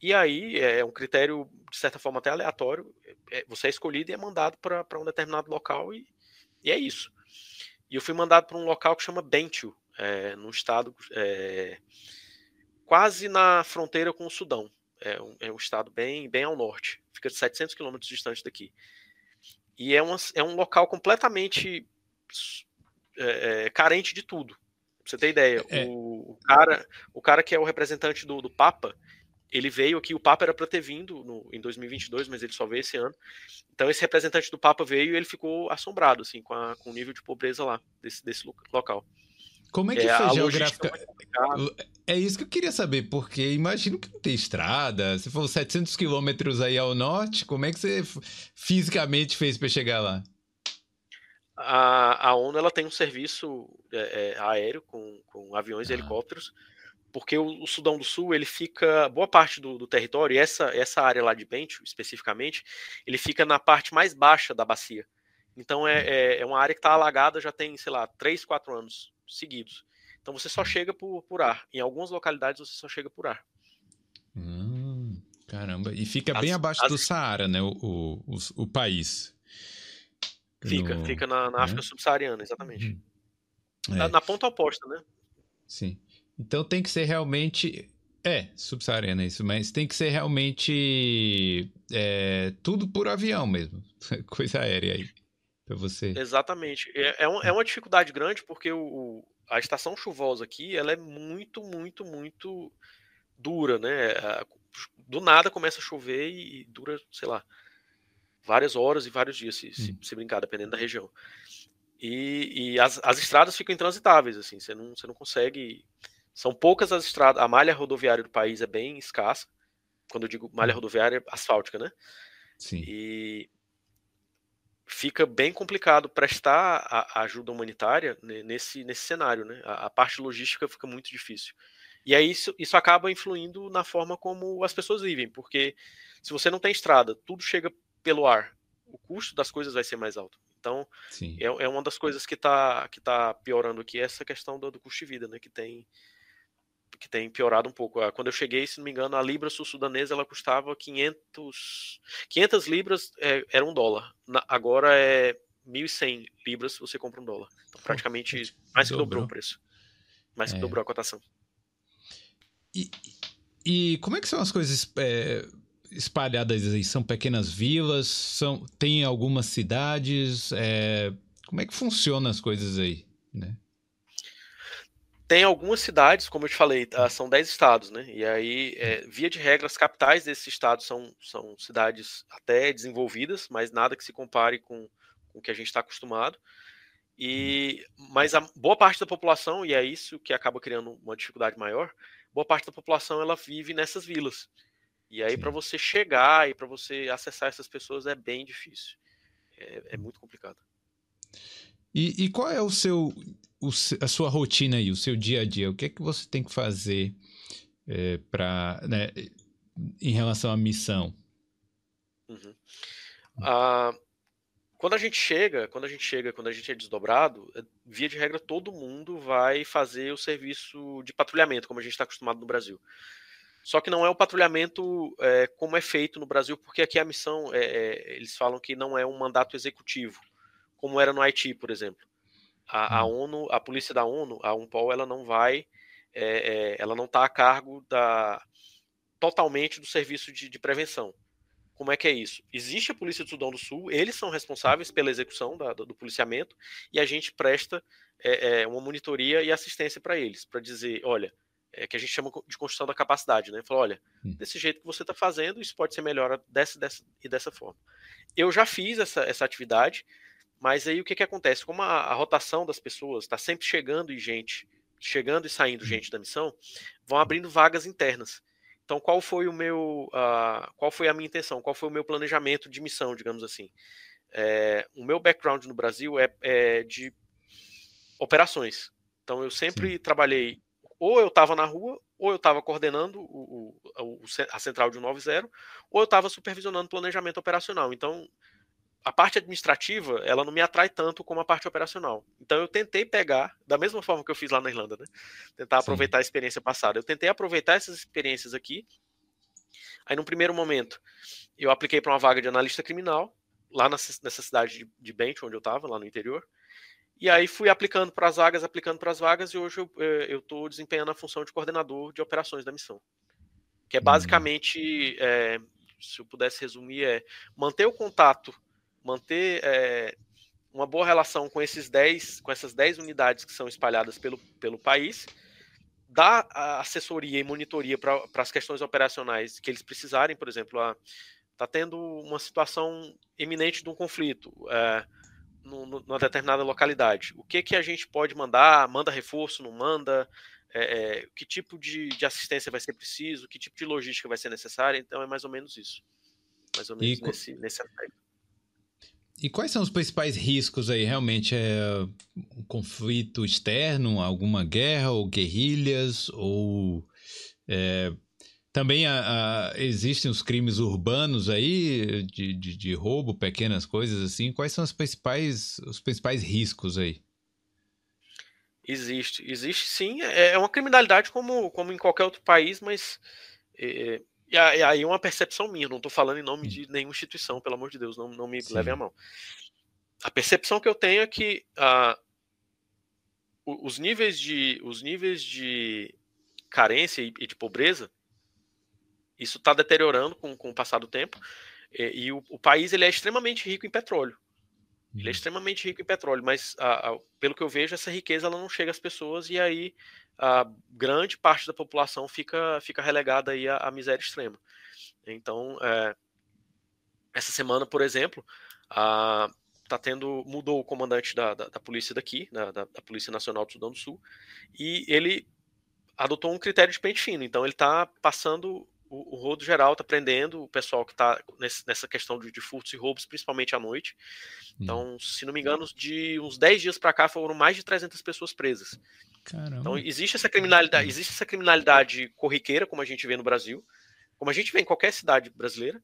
E aí é um critério, de certa forma, até aleatório. É, você é escolhido e é mandado para um determinado local e, e, é isso. E eu fui mandado para um local que chama Bentiu, é, num estado é, quase na fronteira com o Sudão. É um, é um estado bem, bem ao norte, fica de 700 quilômetros distante daqui. E é, uma, é um local completamente é, é, carente de tudo. Pra você ter ideia, é. o, o, cara, o cara que é o representante do, do Papa, ele veio aqui, o Papa era para ter vindo no, em 2022, mas ele só veio esse ano. Então esse representante do Papa veio e ele ficou assombrado assim com, a, com o nível de pobreza lá desse, desse local. Como é que é, foi geográfica? É, é isso que eu queria saber, porque imagino que não tem estrada. Se for 700 quilômetros aí ao norte, como é que você fisicamente fez para chegar lá? A, a ONU ela tem um serviço é, é, aéreo com, com aviões ah. e helicópteros, porque o, o, Sudão do Sul ele fica boa parte do, do território, e essa, essa área lá de Bentiu, especificamente, ele fica na parte mais baixa da bacia. Então é, hum. é, é uma área que está alagada já tem, sei lá, 3, 4 anos seguidos. Então você só chega por, por ar. Em algumas localidades você só chega por ar. Hum. Caramba, e fica as, bem abaixo as... do Saara, né? O, o, o, o país. Fica, no... fica na, na África é? subsaariana, exatamente. Uhum. É. Na, na, ponta oposta, né? Sim. Então tem que ser realmente. É, subsaariana isso, mas tem que ser realmente é, tudo por avião mesmo. Coisa aérea aí. Pra você. Exatamente. É, é, um, é uma dificuldade grande porque o, a estação chuvosa aqui ela é muito, muito, muito dura, né? Do nada começa a chover e dura, sei lá, várias horas e vários dias, se, se, hum. se brincar, dependendo da região. E, e as, as, estradas ficam intransitáveis, assim, você não, você não consegue. São poucas as estradas, a malha rodoviária do país é bem escassa. Quando eu digo malha hum. rodoviária, asfáltica, né? Sim. E fica bem complicado prestar a, a ajuda humanitária nesse, nesse cenário, né? A, a, parte logística fica muito difícil. E aí isso, isso acaba influindo na forma como as pessoas vivem, porque se você não tem estrada, tudo chega pelo ar, o custo das coisas vai ser mais alto. Então, é, é, uma das coisas que está que tá piorando aqui, essa questão do, do, custo de vida, né? Que tem, que tem piorado um pouco. Ah, quando eu cheguei, se não me engano, a libra sul-sudanesa ela custava 500, 500 libras, é, era um dólar. Na, agora é 1.100 libras se você compra um dólar. Então, praticamente mais que dobrou o preço. Mais que é. dobrou a cotação. E, e como é que são as coisas é, espalhadas aí? São pequenas vilas? São, tem algumas cidades? É, como é que funcionam as coisas aí, né? Tem algumas cidades, como eu te falei, tá? são 10 estados, né? E aí, é, via de regra, as capitais desses estados são, são cidades até desenvolvidas, mas nada que se compare com, com o que a gente está acostumado. E, mas a boa parte da população, e é isso que acaba criando uma dificuldade maior, boa parte da população ela vive nessas vilas. E aí, para você chegar e para você acessar essas pessoas é bem difícil. É, é muito complicado. E, e, qual é o seu, o, a sua rotina aí, o seu dia a dia? O que é que você tem que fazer é, para, né, em relação à missão? Uhum. Ah, quando a gente chega, quando a gente chega, quando a gente é desdobrado, é, via de regra todo mundo vai fazer o serviço de patrulhamento, como a gente está acostumado no Brasil. Só que não é o patrulhamento é, como é feito no Brasil, porque aqui a missão, é, é, eles falam que não é um mandato executivo, como era no Haiti, por exemplo. A, a hum. ONU, a polícia da ONU, a UNPOL, ela não vai, é, é, ela não está a cargo da totalmente do serviço de, de, prevenção. Como é que é isso? Existe a polícia do Sudão do Sul, eles são responsáveis pela execução da, do, do, policiamento e a gente presta é, uma monitoria e assistência para eles, para dizer, olha, é, que a gente chama de construção da capacidade, né? Falou, olha, hum. desse jeito que você está fazendo, isso pode ser melhor dessa, dessa e dessa forma. Eu já fiz essa, essa atividade, mas aí o que, que acontece? Como a, a rotação das pessoas está sempre chegando e gente, chegando e saindo hum. gente da missão, vão abrindo vagas internas. Então, qual foi o meu, uh, qual foi a minha intenção? Qual foi o meu planejamento de missão, digamos assim? É, o meu background no Brasil é, é de operações. Então, eu sempre Sim. trabalhei ou eu estava na rua, ou eu estava coordenando o, o, a central de 190, ou eu estava supervisionando o planejamento operacional. Então, a parte administrativa, ela não me atrai tanto como a parte operacional. Então, eu tentei pegar, da mesma forma que eu fiz lá na Irlanda, né? Tentar aproveitar Sim. a experiência passada. Eu tentei aproveitar essas experiências aqui. Aí, num primeiro momento, eu apliquei para uma vaga de analista criminal, lá nessa cidade de, de Bench, onde eu estava, lá no interior. E aí fui aplicando para as vagas, aplicando para as vagas, e hoje eu estou eh, desempenhando a função de coordenador de operações da missão. Que é uhum. basicamente, é, se eu pudesse resumir, é manter o contato, manter é, uma boa relação com esses 10, com essas 10 unidades que são espalhadas pelo, pelo país, dar assessoria e monitoria para as questões operacionais que eles precisarem, por exemplo, está tendo uma situação iminente de um conflito. É, numa determinada localidade. O que que a gente pode mandar? Manda reforço? Não manda? É, é, que tipo de, de, assistência vai ser preciso? Que tipo de logística vai ser necessária? Então é mais ou menos isso. Mais ou menos e, nesse, nesse aspecto. E quais são os principais riscos aí? Realmente é um conflito externo, alguma guerra ou guerrilhas ou é, também a, a, existem os crimes urbanos aí, de, de, de, roubo, pequenas coisas assim. Quais são os principais, os principais riscos aí? Existe, existe sim. É, é uma criminalidade como, como em qualquer outro país, mas é, E aí uma percepção minha, não estou falando em nome hum. de nenhuma instituição, pelo amor de Deus, não, não me Sim. levem a mão. A percepção que eu tenho é que uh, os níveis de os níveis de carência e, de pobreza isso está deteriorando com, com o passar do tempo e, e o, o, país ele é extremamente rico em petróleo ele é uhum. extremamente rico em petróleo mas a, a, pelo que eu vejo essa riqueza ela não chega às pessoas e aí a grande parte da população fica fica relegada aí à, à miséria extrema então é, essa semana por exemplo a tá tendo mudou o comandante da, da, da polícia daqui, da, da, Polícia Nacional do Sudão do Sul, e ele adotou um critério de pente fino. Então ele está passando o, o rodo geral, está prendendo o pessoal que está nessa questão de, de, furtos e roubos, principalmente à noite. Então, hum. se não me engano, de uns 10 dias para cá foram mais de 300 pessoas presas. Caramba. Então existe essa criminalidade, existe essa criminalidade corriqueira, como a gente vê no Brasil, como a gente vê em qualquer cidade brasileira,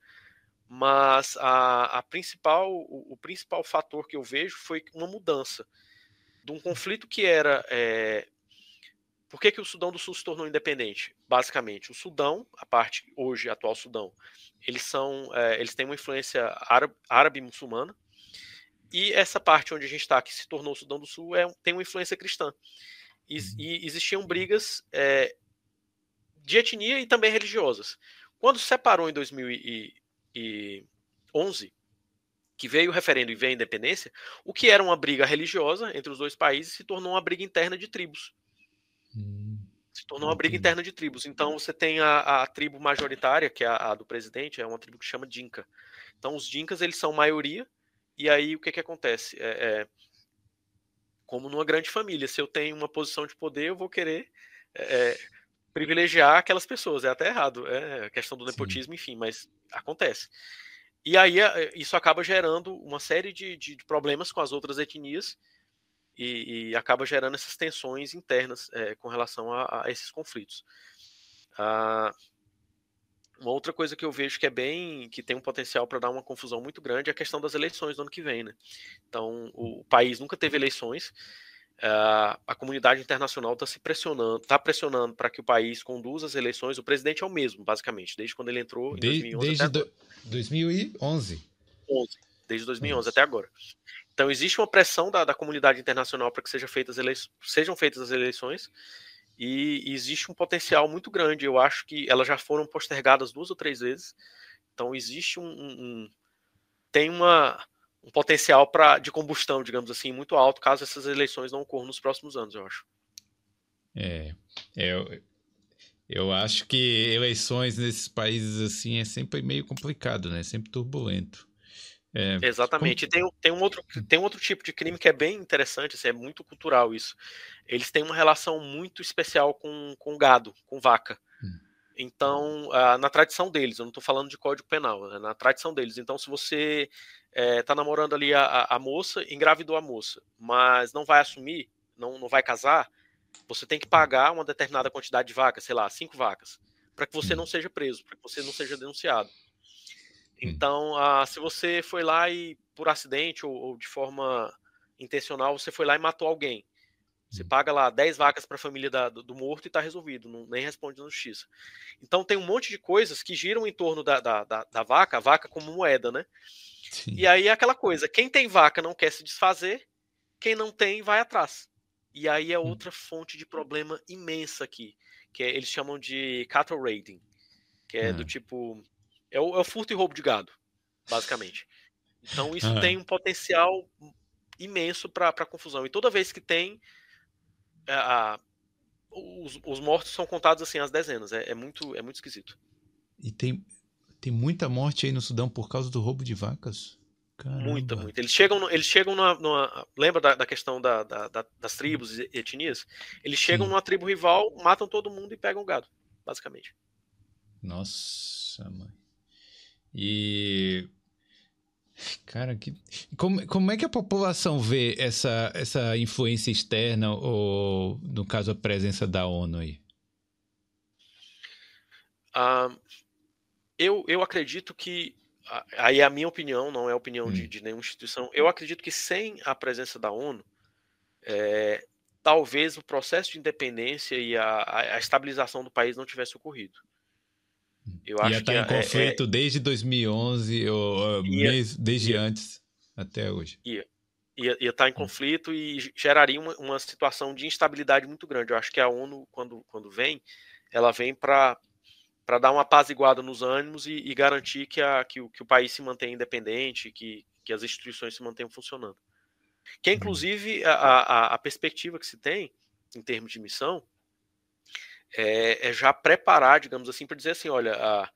mas a, a principal, o, o, principal fator que eu vejo foi uma mudança de um conflito que era. É, por que, que o Sudão do Sul se tornou independente? Basicamente, o Sudão, a parte hoje atual Sudão, eles são, é, eles têm uma influência árabe-muçulmana e essa parte onde a gente está, que se tornou o Sudão do Sul, é, tem uma influência cristã. E, uhum. e existiam brigas é, de etnia e também religiosas. Quando se separou em 2000 e, 2011, que veio o referendo e veio a independência, o que era uma briga religiosa entre os dois países se tornou uma briga interna de tribos. Hum, se tornou uma briga interna de tribos. Então você tem a, a tribo majoritária, que é a, a, do presidente, é uma tribo que chama Dinka. Então os Dinkas eles são maioria, e aí o que, que acontece? É, é, como numa grande família, se eu tenho uma posição de poder, eu vou querer é, é privilegiar aquelas pessoas. É até errado, é a questão do nepotismo, Sim. enfim, mas acontece. E aí eh, isso acaba gerando uma série de, de problemas com as outras etnias e, e acaba gerando essas tensões internas é, com relação a, a esses conflitos. Ah, uma outra coisa que eu vejo que é bem, que tem um potencial para dar uma confusão muito grande é a questão das eleições do ano que vem, né? Então, o país nunca teve eleições, Uh, a comunidade internacional está se pressionando, está pressionando para que o país conduza as eleições. O presidente é o mesmo, basicamente, desde quando ele entrou em de, 2011 desde do, 2011. 11, desde 2011 Isso. até agora. Então existe uma pressão da, da comunidade internacional para que seja feitas sejam feitas as eleições e, e existe um potencial muito grande. Eu acho que elas já foram postergadas duas ou três vezes. Então existe um, um, tem uma um potencial pra, de combustão, digamos assim, muito alto, caso essas eleições não ocorram nos próximos anos, eu acho. É, eu, eu acho que eleições nesses países assim é sempre meio complicado, né? Sempre turbulento. É, Exatamente. Como... E tem, tem, um outro, tem um outro tipo de crime que é bem interessante, assim, é muito cultural isso. Eles têm uma relação muito especial com, com gado, com vaca. Hum. Então, na tradição deles, eu não estou falando de código penal, é na tradição deles. Então, se você está é, namorando ali a, a, moça, engravidou a moça, mas não vai assumir, não, não vai casar, você tem que pagar uma determinada quantidade de vacas, sei lá, cinco vacas, para que você não seja preso, para que você não seja denunciado. Então, se você foi lá e, por acidente ou, ou de forma intencional, você foi lá e matou alguém, você paga lá 10 vacas para a família da, do, do, morto e está resolvido, não, nem responde na justiça. Então tem um monte de coisas que giram em torno da, da, da, da vaca, a vaca como moeda, né? Sim. E aí é aquela coisa: quem tem vaca não quer se desfazer, quem não tem vai atrás. E aí é hum. outra fonte de problema imensa aqui, que é, eles chamam de cattle raiding, que é do hum. tipo. É o, é o, furto e roubo de gado, basicamente. Então isso tem um potencial imenso para confusão. E toda vez que tem, é, a, os, os, mortos são contados assim às dezenas. É, é, muito, é muito esquisito. E tem, tem muita morte aí no Sudão por causa do roubo de vacas? Caramba. Muita, muita. Eles chegam, eles chegam numa. numa lembra da, da questão da, da, das tribos e etnias? Eles chegam Sim. numa tribo rival, matam todo mundo e pegam o gado, basicamente. Nossa, mãe. E Cara, que... como, como é que a população vê essa, essa influência externa, ou, no caso, a presença da ONU aí? Uh, eu, eu acredito que, aí é a minha opinião, não é a opinião hum. de, de, nenhuma instituição, eu acredito que sem a presença da ONU, é, talvez o processo de independência e a, a, a estabilização do país não tivesse ocorrido. Eu acho estar tá em conflito é, é, desde 2011 ou ia, desde ia, antes até hoje. Ia, ia, ia estar tá em hum. conflito e geraria uma, uma situação de instabilidade muito grande. Eu acho que a ONU, quando, quando vem, ela vem para para dar uma apaziguada nos ânimos e, e garantir que, a, que, o, que o país se mantenha independente, que, que as instituições se mantenham funcionando. Que é, uhum. inclusive, a, a, a perspectiva que se tem, em termos de missão, é, é já preparar, digamos assim, para dizer assim: olha, a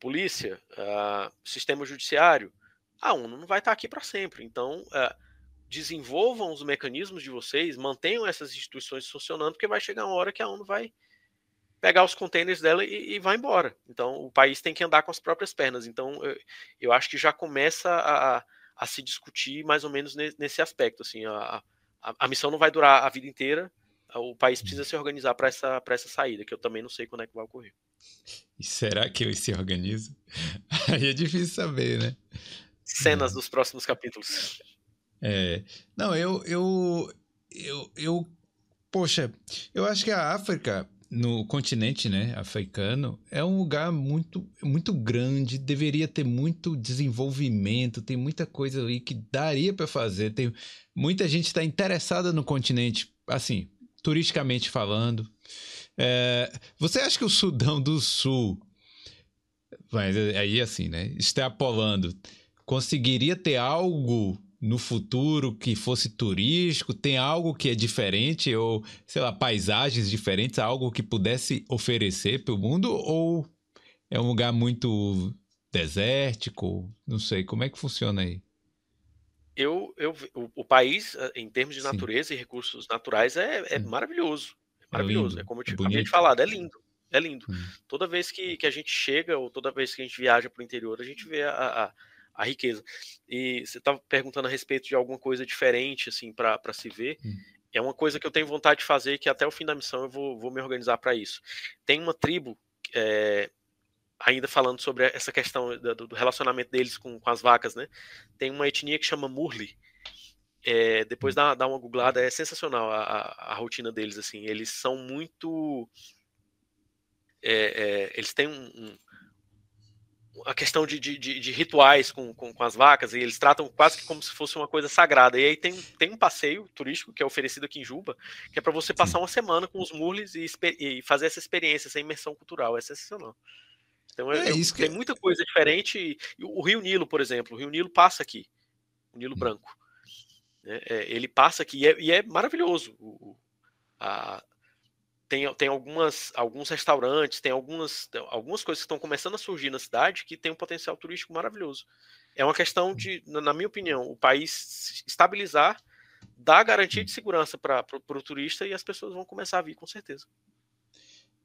polícia, a sistema judiciário, a ONU não vai estar aqui para sempre. Então, é, desenvolvam os mecanismos de vocês, mantenham essas instituições funcionando, porque vai chegar uma hora que a ONU vai pegar os containers dela e, e vai embora. Então, o país tem que andar com as próprias pernas. Então, eu, eu acho que já começa a, a, se discutir mais ou menos nesse aspecto. Assim, a, a, a missão não vai durar a vida inteira, o país precisa se organizar para essa, essa saída, que eu também não sei quando é que vai ocorrer. E será que eles se organizam? Aí é difícil saber, né? Cenas é. dos próximos capítulos. É. Não, eu, eu, eu, eu, poxa, eu acho que a África, no continente, né, africano, é um lugar muito, muito grande, deveria ter muito desenvolvimento, tem muita coisa ali que daria para fazer. Tem muita gente está interessada no continente, assim, turisticamente falando. É, você acha que o Sudão do Sul, mas aí assim, né, extrapolando, conseguiria ter algo no futuro que fosse turístico? Tem algo que é diferente ou, sei lá, paisagens diferentes, algo que pudesse oferecer para o mundo ou é um lugar muito desértico? Não sei, como é que funciona aí? Eu, eu, o, o, país, eh, em termos de natureza Sim. e recursos naturais, é, é maravilhoso. É, é maravilhoso. É, como eu tinha é falado, é lindo. É lindo. Hum. Toda vez que, que a gente chega, ou toda vez que a gente viaja para o interior, a gente vê a, a, a riqueza. E você estava perguntando a respeito de alguma coisa diferente, assim, para se ver. Hum. É uma coisa que eu tenho vontade de fazer, que até o fim da missão eu vou, vou me organizar para isso. Tem uma tribo é, ainda falando sobre essa questão do, relacionamento deles com, com, as vacas, né? Tem uma etnia que chama Murli. É, depois dá, dá uma googlada, é sensacional a, a, a rotina deles, assim. Eles são muito... É, é, eles têm um, um a questão de, de, de rituais com, com, com, as vacas, e eles tratam quase que como se fosse uma coisa sagrada. E aí tem, tem um passeio turístico que é oferecido aqui em Juba, que é para você passar uma semana com os Murlis e, e, fazer essa experiência, essa imersão cultural. É sensacional. Então é, é isso que... tem muita coisa diferente. O Rio Nilo, por exemplo, o Rio Nilo passa aqui, o Nilo hum. Branco. Né, é, ele passa aqui e é, e é maravilhoso. O, a, tem, tem algumas, alguns restaurantes, tem algumas, algumas coisas que estão começando a surgir na cidade que tem um potencial turístico maravilhoso. É uma questão de, na minha opinião, o país estabilizar, dar garantia de hum. segurança para o turista e as pessoas vão começar a vir, com certeza.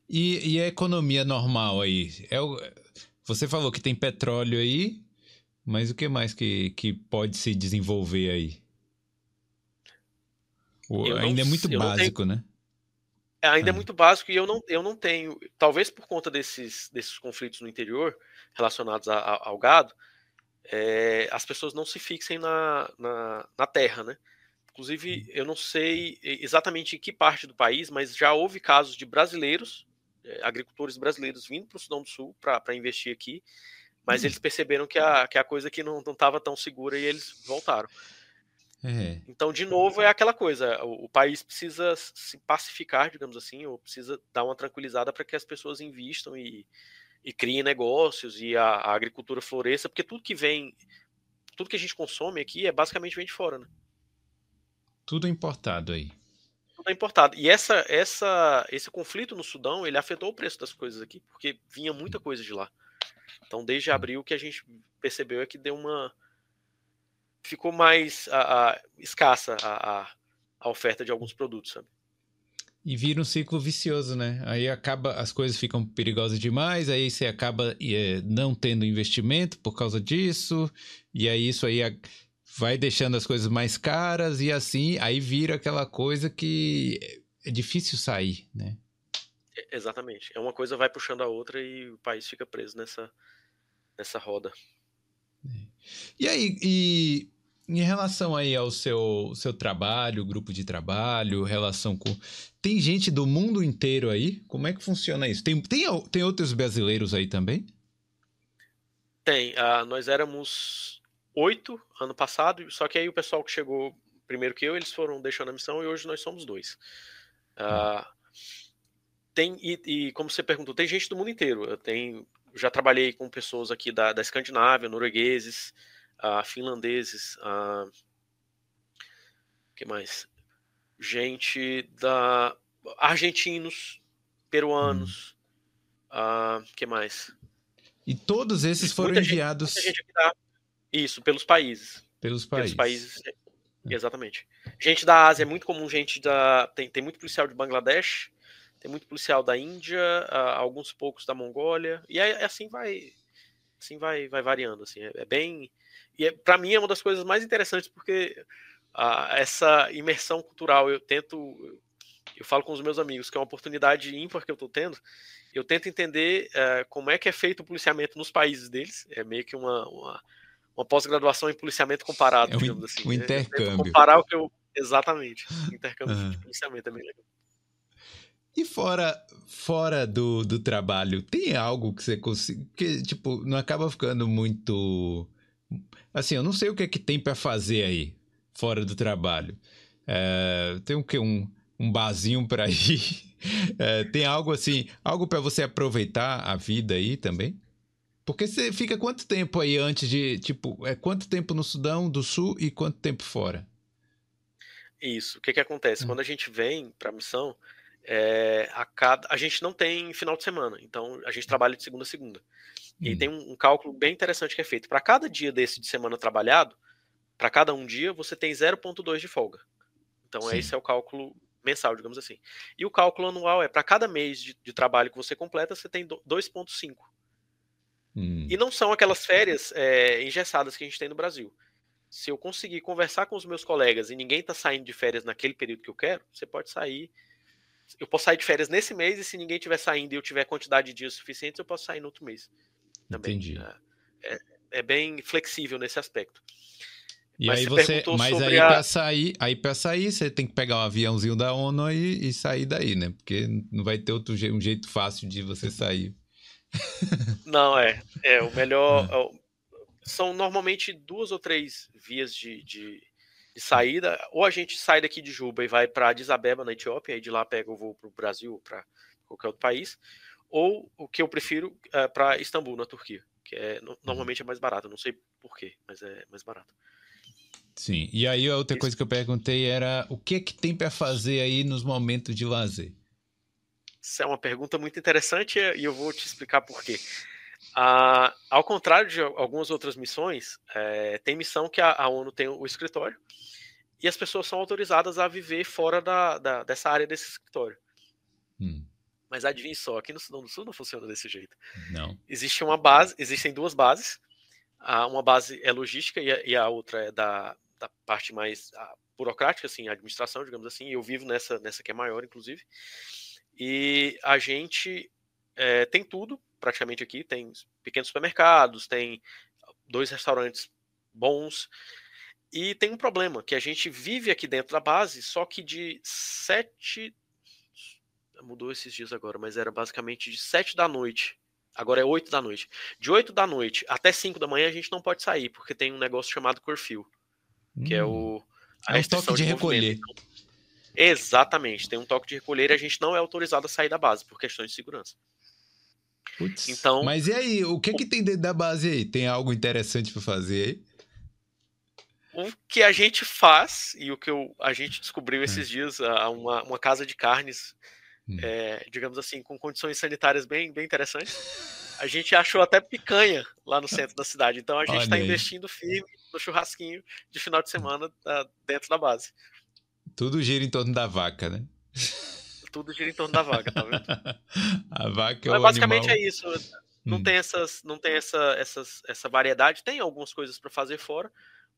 E, e a economia normal aí? É o, você falou que tem petróleo aí, mas o que mais que, que pode se desenvolver aí? O, ainda é muito básico, tenho... né? É, ainda é. é muito básico e eu não, eu não tenho, talvez por conta desses, desses conflitos no interior relacionados a, a, ao gado, é, as pessoas não se fixem na, na, na, terra, né? Inclusive, eu não sei exatamente em que parte do país, mas já houve casos de brasileiros agricultores brasileiros vindo para o Sudão do Sul para investir aqui, mas hum. eles perceberam que a, que a coisa aqui não estava tão segura e eles voltaram. É. Então, de novo, é aquela coisa: o, o, país precisa se pacificar, digamos assim, ou precisa dar uma tranquilizada para que as pessoas investam e, e criem negócios e a, a, agricultura floresça, porque tudo que vem, tudo que a gente consome aqui é basicamente vem de fora, né? Tudo importado aí tudo é importado. E essa, essa, esse conflito no Sudão, ele afetou o preço das coisas aqui, porque vinha muita coisa de lá. Então, desde abril, o que a gente percebeu é que deu uma. Ficou mais a, a escassa a, a, oferta de alguns produtos, sabe? E vira um ciclo vicioso, né? Aí acaba, as coisas ficam perigosas demais, aí você acaba é, não tendo investimento por causa disso, e aí isso aí vai deixando as coisas mais caras e assim, aí vira aquela coisa que é difícil sair, né? Exatamente. É uma coisa vai puxando a outra e o país fica preso nessa, nessa roda. É. E aí, e em relação aí ao seu, seu trabalho, grupo de trabalho, relação com. Tem gente do mundo inteiro aí? Como é que funciona isso? Tem, tem, tem outros brasileiros aí também? Tem. Uh, nós éramos oito ano passado, só que aí o pessoal que chegou primeiro que eu, eles foram deixando a missão e hoje nós somos dois. Uh, tem, e, e, como você perguntou, tem gente do mundo inteiro. Eu tenho, já trabalhei com pessoas aqui da, da Escandinávia, noruegueses, uh, finlandeses, uh, que mais? Gente da argentinos, peruanos, hum. uh, que mais? E todos esses foram muita enviados. Gente, gente Isso, pelos países. Pelos países. Pelos países. É, exatamente. Gente da Ásia é muito comum, gente da. Tem, tem muito policial de Bangladesh, tem muito policial da Índia, alguns poucos da Mongólia, e aí, assim vai. Assim vai, vai variando. Assim, é, é bem e é, para mim é uma das coisas mais interessantes porque ah, essa imersão cultural eu tento, eu falo com os meus amigos que é uma oportunidade ímpar que eu estou tendo. Eu tento entender eh, como é que é feito o policiamento nos países deles. É meio que uma, uma, uma pós-graduação em policiamento comparado, é digamos assim. Um intercâmbio. comparar o que eu. Exatamente. Intercâmbio uhum. de policiamento é bem legal. E fora, fora do, do trabalho, tem algo que você consiga. Que, tipo, não acaba ficando muito Assim, eu não sei o que é que tem para fazer aí, fora do trabalho. É, tem o que? Um, um barzinho para ir? É, tem algo assim, algo para você aproveitar a vida aí também? Porque você fica quanto tempo aí antes de, tipo, é quanto tempo no Sudão do Sul e quanto tempo fora? Isso. O que que acontece? Hum. Quando a gente vem para a missão, é, a, cada, a gente não tem final de semana, então a gente trabalha de segunda a segunda. E hum. tem um, um, cálculo bem interessante que é feito. Para cada dia desse de semana trabalhado, para cada um dia, você tem 0,2 de folga. Então, Sim. esse é o cálculo mensal, digamos assim. E o cálculo anual é para cada mês de, de, trabalho que você completa, você tem 2,5. Hum. E não são aquelas férias é, engessadas que a gente tem no Brasil. Se eu conseguir conversar com os meus colegas e ninguém está saindo de férias naquele período que eu quero, você pode sair. Eu posso sair de férias nesse mês e se ninguém estiver saindo e eu tiver quantidade de dias suficientes, eu posso sair no outro mês também. Entendi. É, é, é bem flexível nesse aspecto. E mas aí você, mas aí a... para sair, aí para sair você tem que pegar um aviãozinho da ONU e, e sair daí, né? Porque não vai ter outro jeito, um jeito fácil de você sair. Não é, é o melhor. É. São normalmente duas ou três vias de, de, de, saída. Ou a gente sai daqui de Juba e vai para Addis Abeba na Etiópia, e de lá pega o voo para o Brasil, para qualquer outro país ou o que eu prefiro é, para Istambul, na Turquia, que é uhum. normalmente é mais barato, não sei porquê, mas é mais barato. Sim, e aí a outra Isso. coisa que eu perguntei era o que é que tem para fazer aí nos momentos de lazer? Isso é uma pergunta muito interessante e eu vou te explicar por quê. Ah, ao contrário de algumas outras missões, é, tem missão que a, a, ONU tem o escritório e as pessoas são autorizadas a viver fora da, da dessa área desse escritório. Hum. Mas adivinhe só, aqui no Sudão do Sul não funciona desse jeito. Não. Existe uma base, existem duas bases. Uma base é logística e a, outra é da, da parte mais burocrática, assim, administração, digamos assim. Eu vivo nessa, nessa que é maior, inclusive. E a gente é, tem tudo, praticamente aqui. Tem pequenos supermercados, tem dois restaurantes bons. E tem um problema, que a gente vive aqui dentro da base, só que de sete mudou esses dias agora, mas era basicamente de 7 da noite. Agora é 8 da noite. De 8 da noite até 5 da manhã a gente não pode sair, porque tem um negócio chamado curfew, que é o hum. a é um toque de, de recolher. Então, exatamente, tem um toque de recolher e a gente não é autorizado a sair da base por questões de segurança. Putz, então, mas e aí, o que é que tem dentro da base aí? Tem algo interessante para fazer aí? O que a gente faz, e o que eu, a gente descobriu é. esses dias, uma, uma casa de carnes Hum. é, digamos assim, com condições sanitárias bem, bem interessantes. A gente achou até picanha lá no centro da cidade. Então a gente está investindo firme no churrasquinho de final de semana dentro da base. Tudo gira em torno da vaca, né? Tudo gira em torno da vaca, tá vendo? a vaca é Mas o basicamente animal... é isso. Não hum. tem, essas, não tem essa, essas, essa variedade. Tem algumas coisas para fazer fora,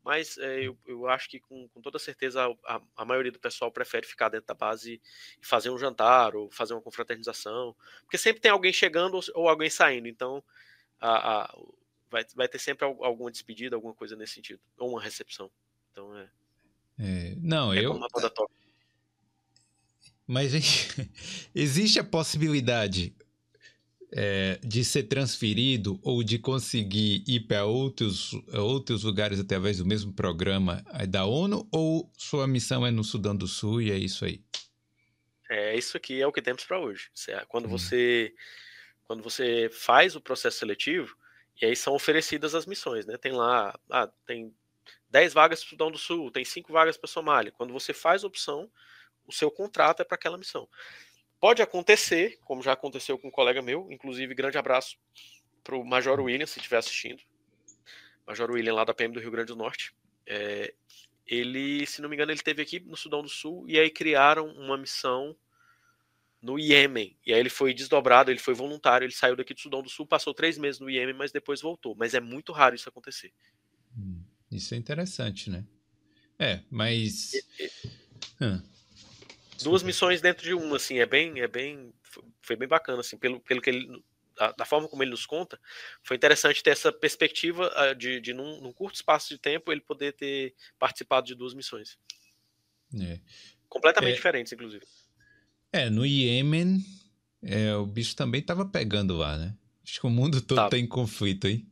mas é, eu, eu, acho que com, com toda certeza a, a, maioria do pessoal prefere ficar dentro da base e fazer um jantar ou fazer uma confraternização, porque sempre tem alguém chegando ou, ou alguém saindo, então a, a, vai, vai ter sempre alguma despedida, alguma coisa nesse sentido, ou uma recepção. Então é. É não, é eu. Mas existe a possibilidade é, de ser transferido ou de conseguir ir para outros, outros lugares através do mesmo programa da ONU? Ou sua missão é no Sudão do Sul e é isso aí? É isso aqui é o que temos para hoje. Quando hum. você quando você faz o processo seletivo, e aí são oferecidas as missões, né? Tem lá, ah, tem 10 vagas para o Sudão do Sul, tem 5 vagas para Somália. Quando você faz a opção, o seu contrato é para aquela missão. Pode acontecer, como já aconteceu com um colega meu, inclusive grande abraço para o Major William, se estiver assistindo. Major William, lá da PM do Rio Grande do Norte. É, ele, se não me engano, ele teve aqui no Sudão do Sul e aí criaram uma missão no Iêmen. E aí ele foi desdobrado, ele foi voluntário, ele saiu daqui do Sudão do Sul, passou três meses no Iêmen, mas depois voltou. Mas é muito raro isso acontecer. Isso é interessante, né? É, mas. Ah, duas missões dentro de uma, assim, é bem, é bem, foi bem bacana, assim, pelo, pelo que ele, da, da forma como ele nos conta, foi interessante ter essa perspectiva de, de num, num, curto espaço de tempo, ele poder ter participado de duas missões. É. Completamente é, diferentes, inclusive. É, no Iêmen, é, o bicho também tava pegando lá, né? Acho que o mundo todo tá. tá em conflito, hein?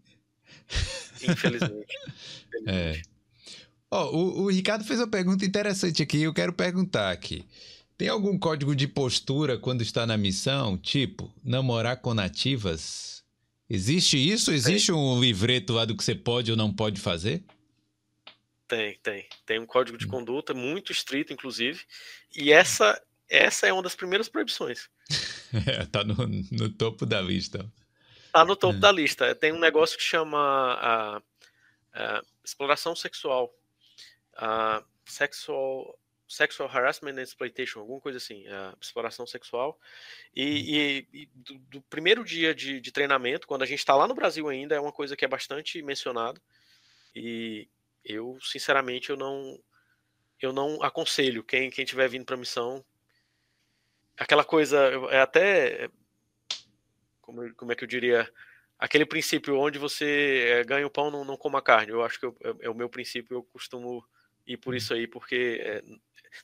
Infelizmente. é. Oh, o, o Ricardo fez uma pergunta interessante aqui, eu quero perguntar aqui. Tem algum código de postura quando está na missão? Tipo, namorar com nativas? Existe isso? Existe tem. um livreto lá do que você pode ou não pode fazer? Tem, tem. Tem um código de hum. conduta muito estrito, inclusive. E essa, essa é uma das primeiras proibições. é, tá no, no topo da lista. Tá no topo é. da lista. Tem um negócio que chama a, a exploração sexual. A sexual sexual harassment and exploitation, alguma coisa assim, a exploração sexual. E, uhum. e, e do, do, primeiro dia de, de treinamento, quando a gente está lá no Brasil ainda, é uma coisa que é bastante mencionada. E eu, sinceramente, eu não eu não aconselho quem quem tiver vindo para missão aquela coisa é até como, como é que eu diria aquele princípio onde você eh, ganha o pão não, não coma carne eu acho que eu, é, é, o meu princípio eu costumo ir por uhum. isso aí porque é,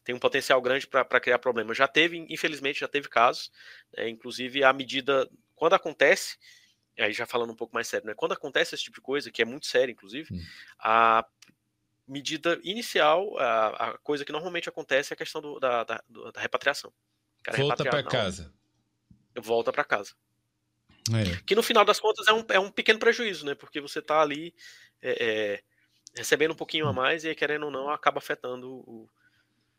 tem um potencial grande para criar problemas. Já teve, infelizmente, já teve casos, né, inclusive a medida, quando acontece, aí já falando um pouco mais sério, né, quando acontece esse tipo de coisa, que é muito sério, inclusive, hum. a medida inicial, a, a, coisa que normalmente acontece é a questão do, da, da, da, repatriação. Volta para casa. Volta para casa. É. Que no final das contas é um, é um pequeno prejuízo, né? Porque você está ali é, é, recebendo um pouquinho a hum. mais e querendo ou não acaba afetando o,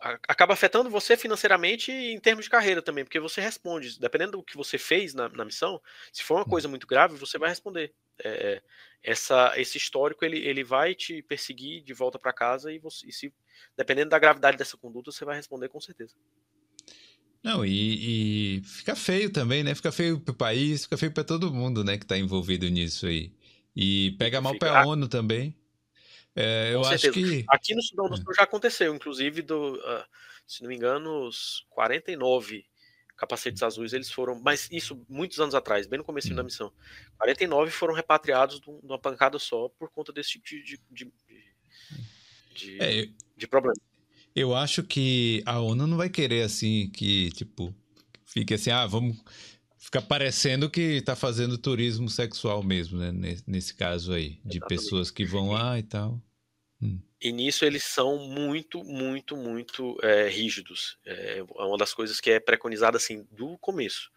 acaba afetando você financeiramente e em termos de carreira também, porque você responde, dependendo do que você fez na, na missão, se for uma coisa muito grave, você vai responder. É, essa, esse histórico ele, ele vai te perseguir de volta para casa e, você, e se, dependendo da gravidade dessa conduta, você vai responder com certeza. Não, e, e fica feio também, né? Fica feio pro país, fica feio para todo mundo, né, que tá envolvido nisso aí. E pega mal para a ONU também. É, eu acho que. Aqui no Sudão do é. Sul já aconteceu, inclusive, do, uh, se não me engano, os 49 capacetes azuis, eles foram, mas isso muitos anos atrás, bem no começo hum. da missão. 49 foram repatriados de uma pancada só por conta desse tipo de, de, de, é, de problema. Eu acho que a ONU não vai querer assim que, tipo, fique assim, ah, vamos fica parecendo que está fazendo turismo sexual mesmo, né? Nesse, nesse caso aí, de Exatamente. pessoas que vão lá e tal. Hum. E nisso eles são muito, muito, muito é, rígidos. É uma das coisas que é preconizada assim do começo.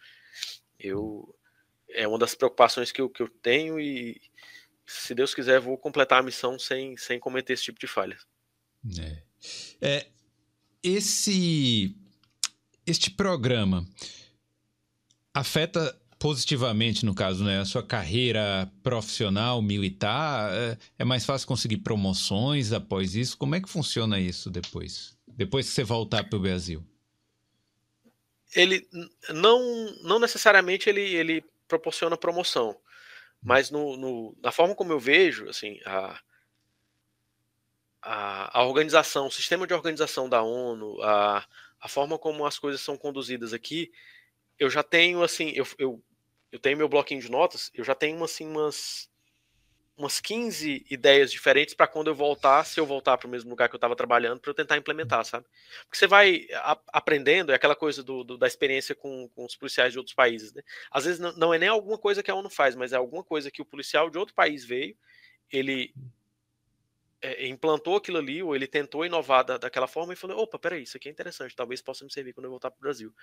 Eu é uma das preocupações que eu, que eu tenho e se Deus quiser vou completar a missão sem, sem cometer esse tipo de falha. É. é esse este programa afeta positivamente, no caso, né? A sua carreira profissional, militar, é, é mais fácil conseguir promoções após isso? Como é que funciona isso depois? Depois que você voltar para o Brasil? Ele não, não necessariamente ele, ele proporciona promoção, mas no, no, na forma como eu vejo, assim, a, a, a organização, o sistema de organização da ONU, a, a forma como as coisas são conduzidas aqui, eu já tenho, assim, eu, eu, eu tenho meu bloquinho de notas, eu já tenho, assim, umas umas 15 ideias diferentes para quando eu voltar, se eu voltar para o mesmo lugar que eu estava trabalhando, para eu tentar implementar, sabe? Porque você vai a, aprendendo, é aquela coisa do, do, da experiência com, com, os policiais de outros países, né? Às vezes não, não, é nem alguma coisa que a ONU faz, mas é alguma coisa que o policial de outro país veio, ele é, implantou aquilo ali, ou ele tentou inovar da, daquela forma e falou: opa, peraí, isso aqui é interessante, talvez possa me servir quando eu voltar para o Brasil.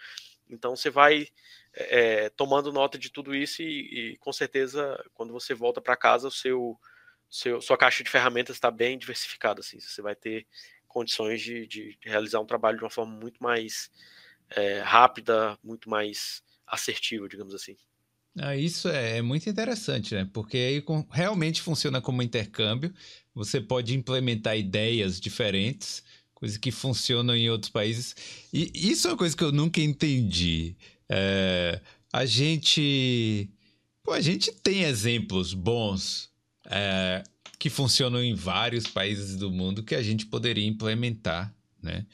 Então você vai é, é, tomando nota de tudo isso e, e com certeza, quando você volta para casa, o seu, seu, sua caixa de ferramentas está bem diversificada. Assim, você vai ter condições de, de, realizar um trabalho de uma forma muito mais é, rápida, muito mais assertiva, digamos assim. Ah, isso é, é muito interessante, né? Porque aí realmente funciona como intercâmbio. Você pode implementar ideias diferentes, coisas que funcionam em outros países. E isso é uma coisa que eu nunca entendi. É, a gente. Pô, a gente tem exemplos bons é, que funcionam em vários países do mundo que a gente poderia implementar, né?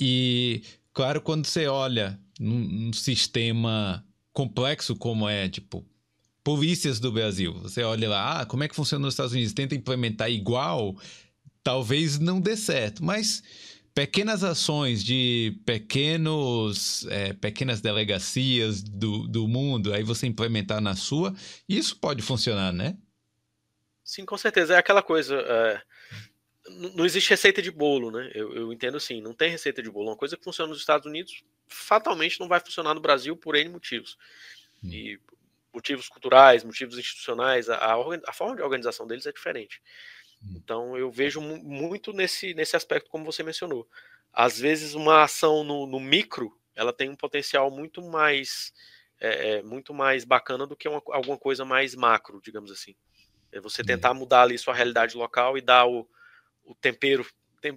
E, claro, quando você olha num, num sistema complexo como é, tipo, polícias do Brasil. Você olha lá, ah, como é que funciona nos Estados Unidos? Tenta implementar igual, talvez não dê certo, mas pequenas ações de pequenos, é, pequenas delegacias do, do mundo, aí você implementar na sua, isso pode funcionar, né? Sim, com certeza. É aquela coisa. É, não existe receita de bolo, né? Eu, eu entendo assim, não tem receita de bolo. Uma coisa que funciona nos Estados Unidos fatalmente não vai funcionar no Brasil por N motivos. Hum. E motivos culturais, motivos institucionais, a, a, forma de organização deles é diferente. Hum. Então eu vejo muito nesse, nesse aspecto, como você mencionou. Às vezes uma ação no, no micro, ela tem um potencial muito mais é, é muito mais bacana do que uma, alguma coisa mais macro, digamos assim. É você tentar mudar ali sua realidade local e dar o, o tempero,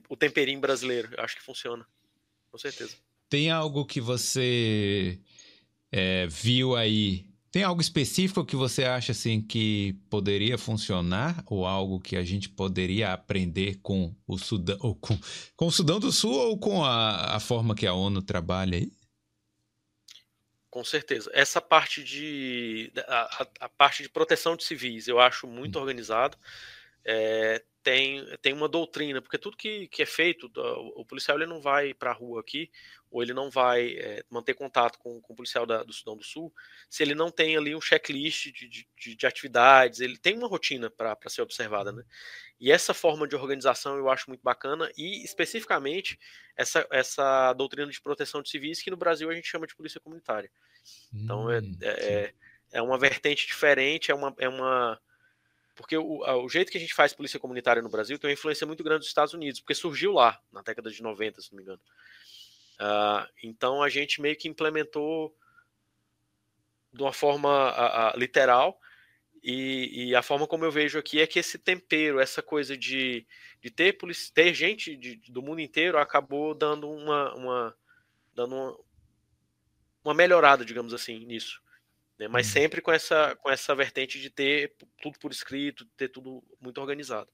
o temperinho brasileiro. Eu acho que funciona, com certeza. Tem algo que você é, viu aí? Tem algo específico que você acha assim que poderia funcionar ou algo que a gente poderia aprender com o Sudão, ou com, com o Sudão do Sul ou com a, a forma que a ONU trabalha aí? Com certeza. Essa parte de a, a, parte de proteção de civis eu acho muito hum. organizado. É, tem, tem uma doutrina, porque tudo que, que é feito, o, o policial ele não vai para a rua aqui, ou ele não vai é, manter contato com, com o policial da, do Sudão do Sul, se ele não tem ali um checklist de, de, de atividades, ele tem uma rotina para ser observada, né? E essa forma de organização eu acho muito bacana, e especificamente essa, essa doutrina de proteção de civis, que no Brasil a gente chama de polícia comunitária. Então é, hum, é, é, é uma vertente diferente, é uma. É uma porque o, o, jeito que a gente faz polícia comunitária no Brasil tem uma influência muito grande dos Estados Unidos, porque surgiu lá, na década de 90, se não me engano. Uh, então a gente meio que implementou de uma forma uh, uh, literal, e, e, a forma como eu vejo aqui é que esse tempero, essa coisa de, de ter, ter gente de, do mundo inteiro acabou dando uma, uma dando uma, uma melhorada, digamos assim, nisso. Né? Mas uhum. sempre com essa, com essa vertente de ter tudo por escrito, ter tudo muito organizado.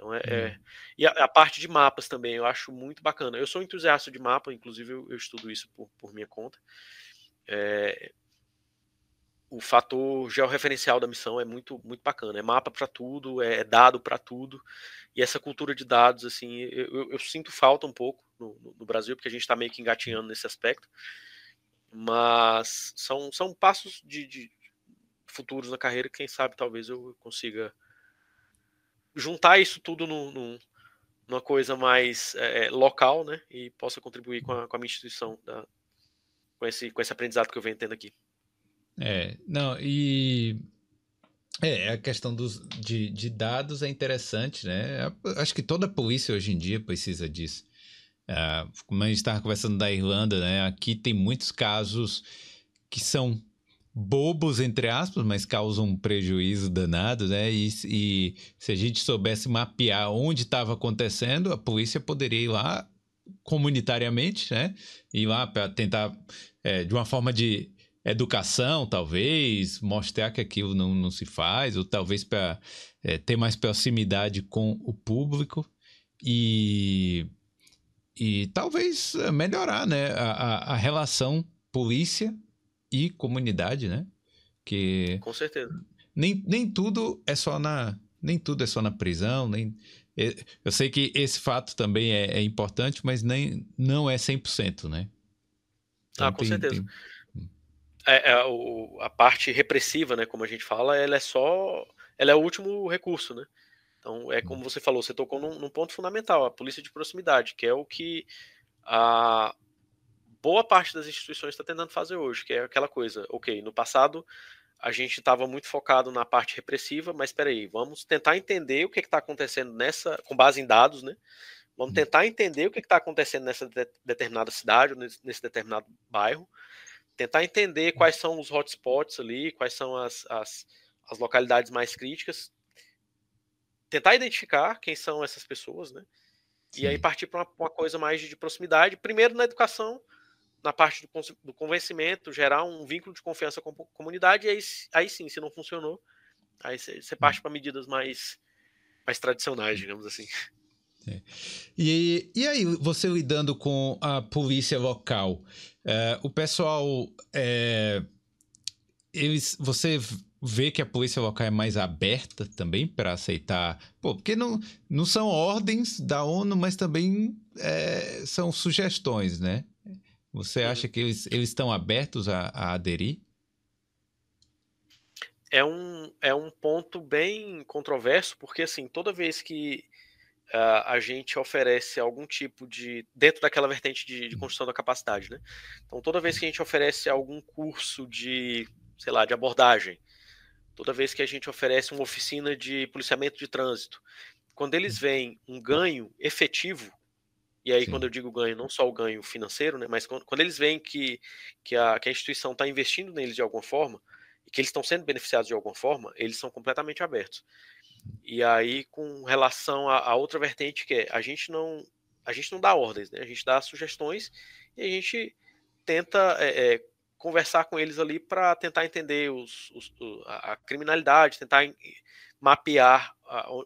Então é, uhum. é... E a, a, parte de mapas também, eu acho muito bacana. Eu sou entusiasta de mapa, inclusive eu, eu estudo isso por, por minha conta. É... O fator georreferencial da missão é muito, muito bacana. É mapa para tudo, é dado para tudo. E essa cultura de dados, assim, eu, eu, eu sinto falta um pouco no, no Brasil, porque a gente está meio que engatinhando nesse aspecto. Mas são, são passos de, de futuros na carreira que, quem sabe, talvez eu consiga juntar isso tudo no, no, numa coisa mais é, local, né? E possa contribuir com a, com a minha instituição, da, com, esse, com esse aprendizado que eu venho tendo aqui. É, não, e é, a questão dos, de, de dados é interessante, né? Acho que toda polícia hoje em dia precisa disso. Uh, como a gente estava conversando da Irlanda, né? Aqui tem muitos casos que são bobos, entre aspas, mas causam um prejuízo danado, né? E, e se a gente soubesse mapear onde estava acontecendo, a polícia poderia ir lá comunitariamente, né? Ir lá para tentar, é, de uma forma de educação, talvez, mostrar que aquilo não, não se faz, ou talvez para é, ter mais proximidade com o público. E e talvez eh, melhorar né, a, a, a, relação polícia e comunidade, né? Que Com certeza. Nem, nem tudo é só na, nem tudo é só na prisão, nem eu sei que esse fato também é, é importante, mas nem não é 100%, né? Então, ah, com tem, certeza. Tem... É, é, o, a parte repressiva, né, como a gente fala, ela é só, ela é o último recurso, né? Então, é como hum. você falou, você tocou num, num ponto fundamental, a polícia de proximidade, que é o que a boa parte das instituições está tentando fazer hoje, que é aquela coisa, ok, no passado a gente estava muito focado na parte repressiva, mas espera aí, vamos tentar entender o que está acontecendo nessa, com base em dados, né? Vamos hum. tentar entender o que está acontecendo nessa de, determinada cidade, nesse, nesse, determinado bairro, tentar entender quais são os hotspots ali, quais são as, as, as localidades mais críticas, tentar identificar quem são essas pessoas, né? Sim. E aí partir para uma, uma, coisa mais de proximidade, primeiro na educação, na parte do, do, convencimento, gerar um vínculo de confiança com a comunidade, e aí, aí sim, se não funcionou, aí você parte hum. para medidas mais, mais tradicionais, digamos assim. É. E, e aí, você lidando com a polícia local, é, o pessoal, é, eles, você vê que a polícia local é mais aberta também para aceitar, pô, porque não, não são ordens da ONU, mas também é, são sugestões, né? Você acha que eles, eles estão abertos a, a aderir? É um, é um ponto bem controverso, porque assim, toda vez que uh, a gente oferece algum tipo de. dentro daquela vertente de, de, construção da capacidade, né? Então, toda vez que a gente oferece algum curso de, sei lá, de abordagem, toda vez que a gente oferece uma oficina de policiamento de trânsito, quando eles veem um ganho efetivo e aí, Sim. quando eu digo ganho, não só o ganho financeiro, né, mas quando, quando eles veem que, que, a, que a instituição está investindo neles de alguma forma, e que eles estão sendo beneficiados de alguma forma, eles são completamente abertos. E aí, com relação a, outra vertente, que é a gente não a gente não dá ordens, né? A gente dá sugestões e a gente tenta é, é, conversar com eles ali para tentar entender os, os, a criminalidade, tentar mapear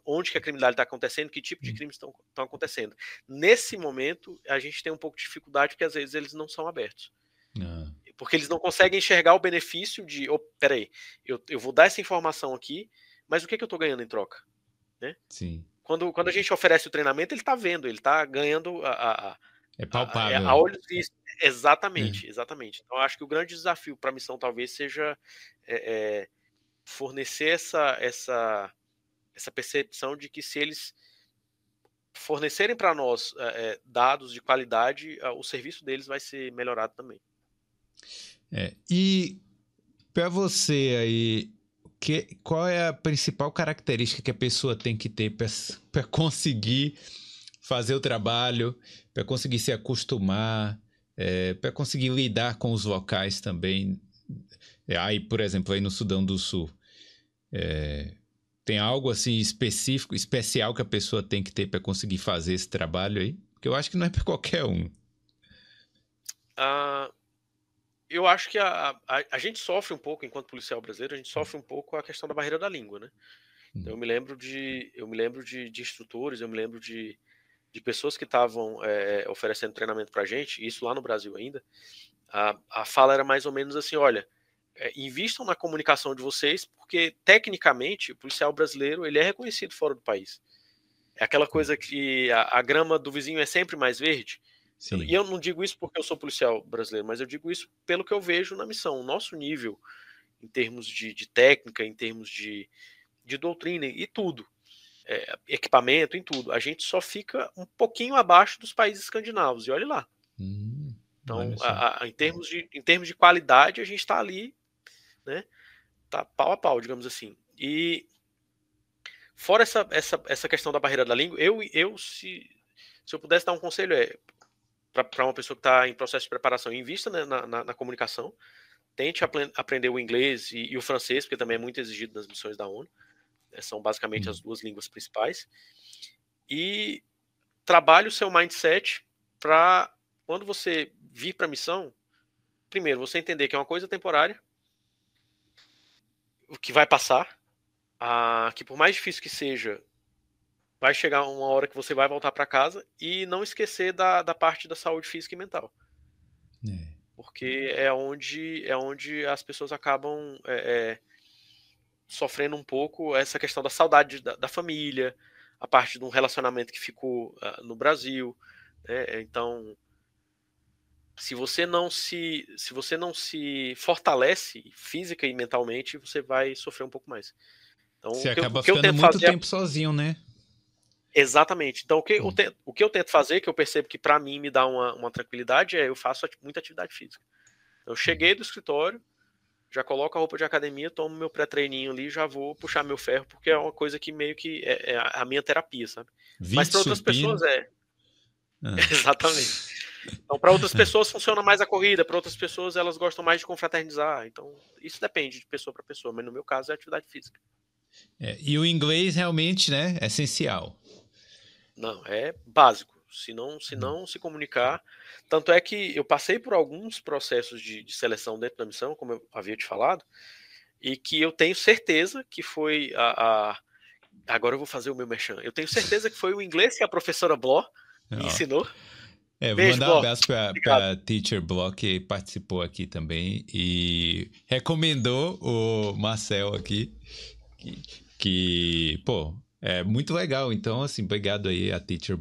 onde que a criminalidade está acontecendo, que tipo de crimes estão acontecendo. Nesse momento, a gente tem um pouco de dificuldade porque às vezes eles não são abertos. Ah. Porque eles não conseguem enxergar o benefício de, oh, peraí, eu, eu vou dar essa informação aqui, mas o que, que eu estou ganhando em troca? Né? Sim. Quando, quando a gente oferece o treinamento, ele está vendo, ele está ganhando a, a, é palpável. A, a olhos vistos. Exatamente, é. exatamente. Então, acho que o grande desafio para a missão talvez seja é, é, fornecer essa, essa, essa percepção de que se eles fornecerem para nós é, dados de qualidade, o serviço deles vai ser melhorado também. É, e para você aí, que, qual é a principal característica que a pessoa tem que ter para conseguir fazer o trabalho, para conseguir se acostumar, é, para conseguir lidar com os locais também é, aí, por exemplo, aí no Sudão do Sul, é, tem algo assim específico, especial que a pessoa tem que ter para conseguir fazer esse trabalho aí? Porque eu acho que não é para qualquer um. Uh, eu acho que a, a, a, gente sofre um pouco, enquanto policial brasileiro, a gente sofre um pouco a questão da barreira da língua, né? Então, eu me lembro de, eu me lembro de, de instrutores, eu me lembro de, de pessoas que estavam é, oferecendo treinamento para gente, isso lá no Brasil ainda. A, a fala era mais ou menos assim: olha, é, invistam na comunicação de vocês, porque tecnicamente o policial brasileiro ele é reconhecido fora do país. É aquela coisa que a, a grama do vizinho é sempre mais verde. Sim. E eu não digo isso porque eu sou policial brasileiro, mas eu digo isso pelo que eu vejo na missão. O nosso nível, em termos de, de técnica, em termos de, de doutrina e tudo, é, equipamento, em tudo, a gente só fica um pouquinho abaixo dos países escandinavos. E olhe lá. Hum, então, a, a, em, termos de, em termos de qualidade, a gente está ali né? Tá pau a pau, digamos assim. E fora essa, essa, essa questão da barreira da língua, eu, eu se, se eu pudesse dar um conselho é para uma pessoa que está em processo de preparação, invista né, na, na, na, comunicação, tente aprender o inglês e, e, o francês, porque também é muito exigido nas missões da ONU. Né, são basicamente as duas línguas principais. E trabalhe o seu mindset para quando você vir para a missão, primeiro, você entender que é uma coisa temporária, o que vai passar, a, que por mais difícil que seja, vai chegar uma hora que você vai voltar para casa e não esquecer da, da parte da saúde física e mental. É. Porque é onde, é onde as pessoas acabam é, é, sofrendo um pouco essa questão da saudade da, da família, a parte de um relacionamento que ficou uh, no Brasil. Né? Então, se você não se se você não se fortalece física e mentalmente, você vai sofrer um pouco mais. Então, você acaba eu, ficando muito fazer... tempo sozinho, né? Exatamente. Então, o que, eu tento, o que eu tento fazer, que eu percebo que para mim me dá uma, uma tranquilidade, é eu faço muita atividade física. Eu cheguei do escritório, já coloco a roupa de academia, tomo meu pré-treininho ali, já vou puxar meu ferro, porque é uma coisa que meio que é, é a minha terapia, sabe? Mas para outras pessoas é. Ah. Exatamente. Então, para outras pessoas funciona mais a corrida, para outras pessoas elas gostam mais de confraternizar. Então, isso depende de pessoa para pessoa, mas no meu caso é atividade física. É, e o inglês realmente, né, é essencial. Não, é básico. Se não, se não se comunicar. Tanto é que eu passei por alguns processos de, de seleção dentro da missão, como eu havia te falado, e que eu tenho certeza que foi a, a agora eu vou fazer o meu merchan. Eu tenho certeza que foi o inglês que a professora Bló me ensinou. É, vou Beijo, mandar um abraço para a Teacher Bló, que participou aqui também e recomendou o Marcel aqui, que, que pô, é muito legal. Então, assim, obrigado aí a Teacher.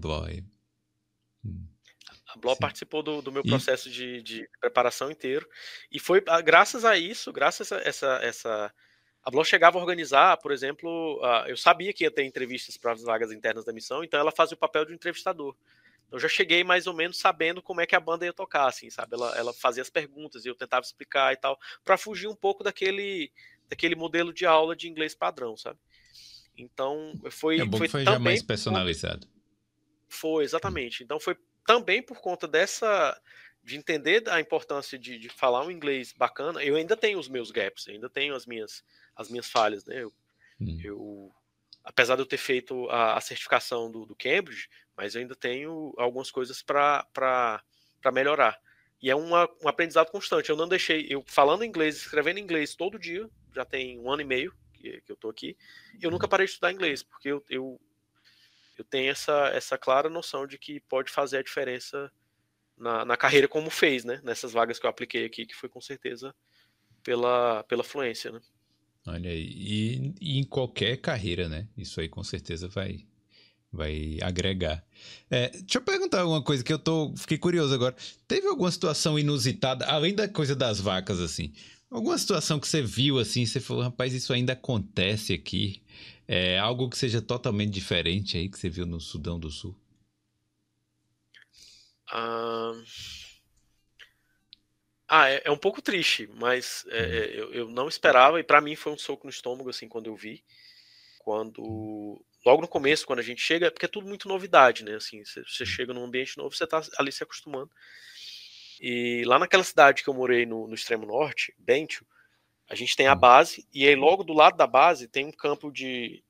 Hum. A Blow participou do, do meu processo e... de, de, preparação inteiro. E foi ah, graças a isso, graças a essa. essa a Blow chegava a organizar, por exemplo, uh, eu sabia que ia ter entrevistas para as vagas internas da missão, então ela fazia o papel de entrevistador. Eu já cheguei mais ou menos sabendo como é que a banda ia tocar, assim, sabe? Ela, ela fazia as perguntas e eu tentava explicar e tal, para fugir um pouco daquele, daquele modelo de aula de inglês padrão, sabe? Então, foi. É bom foi, que foi já mais personalizado. Foi, exatamente. Então, foi também por conta dessa. de entender a importância de, de falar um inglês bacana. Eu ainda tenho os meus gaps, ainda tenho as minhas, as minhas falhas, né? Eu, hum. eu apesar de eu ter feito a, a certificação do, do, Cambridge, mas eu ainda tenho algumas coisas para melhorar. E é uma, um aprendizado constante. Eu não deixei, eu falando inglês, escrevendo inglês todo dia, já tem um ano e meio, que, que eu tô aqui, eu nunca parei de estudar inglês, porque eu, eu, eu tenho essa, essa clara noção de que pode fazer a diferença na, na carreira como fez, né? Nessas vagas que eu apliquei aqui, que foi com certeza pela, pela fluência, né? Olha aí, e, e em qualquer carreira, né? Isso aí com certeza vai, vai agregar. É, deixa eu perguntar uma coisa que eu tô, fiquei curioso agora. Teve alguma situação inusitada, além da coisa das vacas, assim? Alguma situação que você viu assim, você falou, rapaz, isso ainda acontece aqui. É algo que seja totalmente diferente aí que você viu no Sudão do Sul? Ah, ah é, é, um pouco triste, mas é, hum. é, eu, eu, não esperava e para mim foi um soco no estômago assim quando eu vi. Quando logo no começo, quando a gente chega, porque é tudo muito novidade, né? Assim, você, você hum. chega num ambiente novo, você está ali se acostumando. E lá naquela cidade que eu morei no, no extremo norte, Bentio, a gente tem a hum. base, e aí logo do lado da base tem um campo de.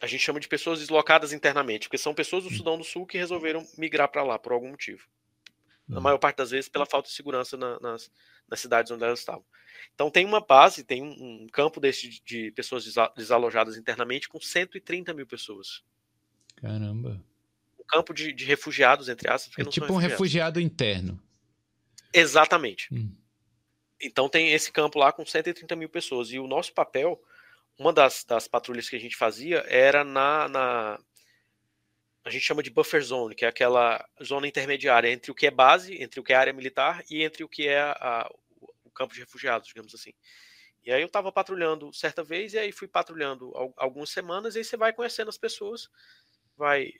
A gente chama de pessoas deslocadas internamente, porque são pessoas do. Sudão do Sul que resolveram migrar para lá por algum motivo. Na hum. maior parte das vezes pela falta de segurança na, nas, nas cidades onde elas estavam. Então tem uma base, tem um, um campo desse de, de pessoas desalojadas internamente com 130 mil pessoas. Caramba campo de, de refugiados, entre aspas. É tipo um refugiado interno. Exatamente. Hum. Então tem esse campo lá com 130 mil pessoas. E o nosso papel, uma das, das patrulhas que a gente fazia era na, na. A gente chama de buffer zone, que é aquela zona intermediária entre o que é base, entre o que é área militar e entre o que é a, o campo de refugiados, digamos assim. E aí eu estava patrulhando certa vez, e aí fui patrulhando algumas semanas, e aí você vai conhecendo as pessoas, vai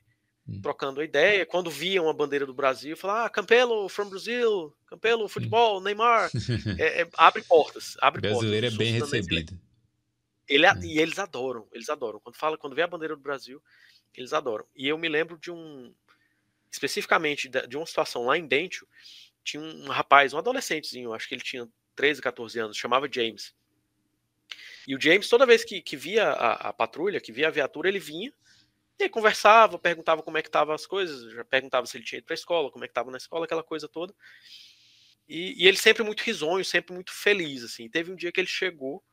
Hum. trocando ideia. Quando viam a bandeira do Brasil, falar ah, Campelo from Brazil, Campelo futebol, Neymar. é, é, abre portas, abre Brasileiro portas. é bem recebido. Ele, é. E eles adoram, eles adoram. Quando fala, quando vê a bandeira do Brasil, eles adoram. E eu me lembro de um, especificamente de uma situação lá em Bentio, tinha um rapaz, um adolescentezinho, acho que ele tinha 13, 14 anos, chamava James. E o James, toda vez que, que via a, a patrulha, que via a viatura, ele vinha, e aí conversava, perguntava como é que estavam as coisas, já perguntava se ele tinha ido para a escola, como é que estava na escola, aquela coisa toda. E, e, ele sempre muito risonho, sempre muito feliz, assim. Teve um dia que ele chegou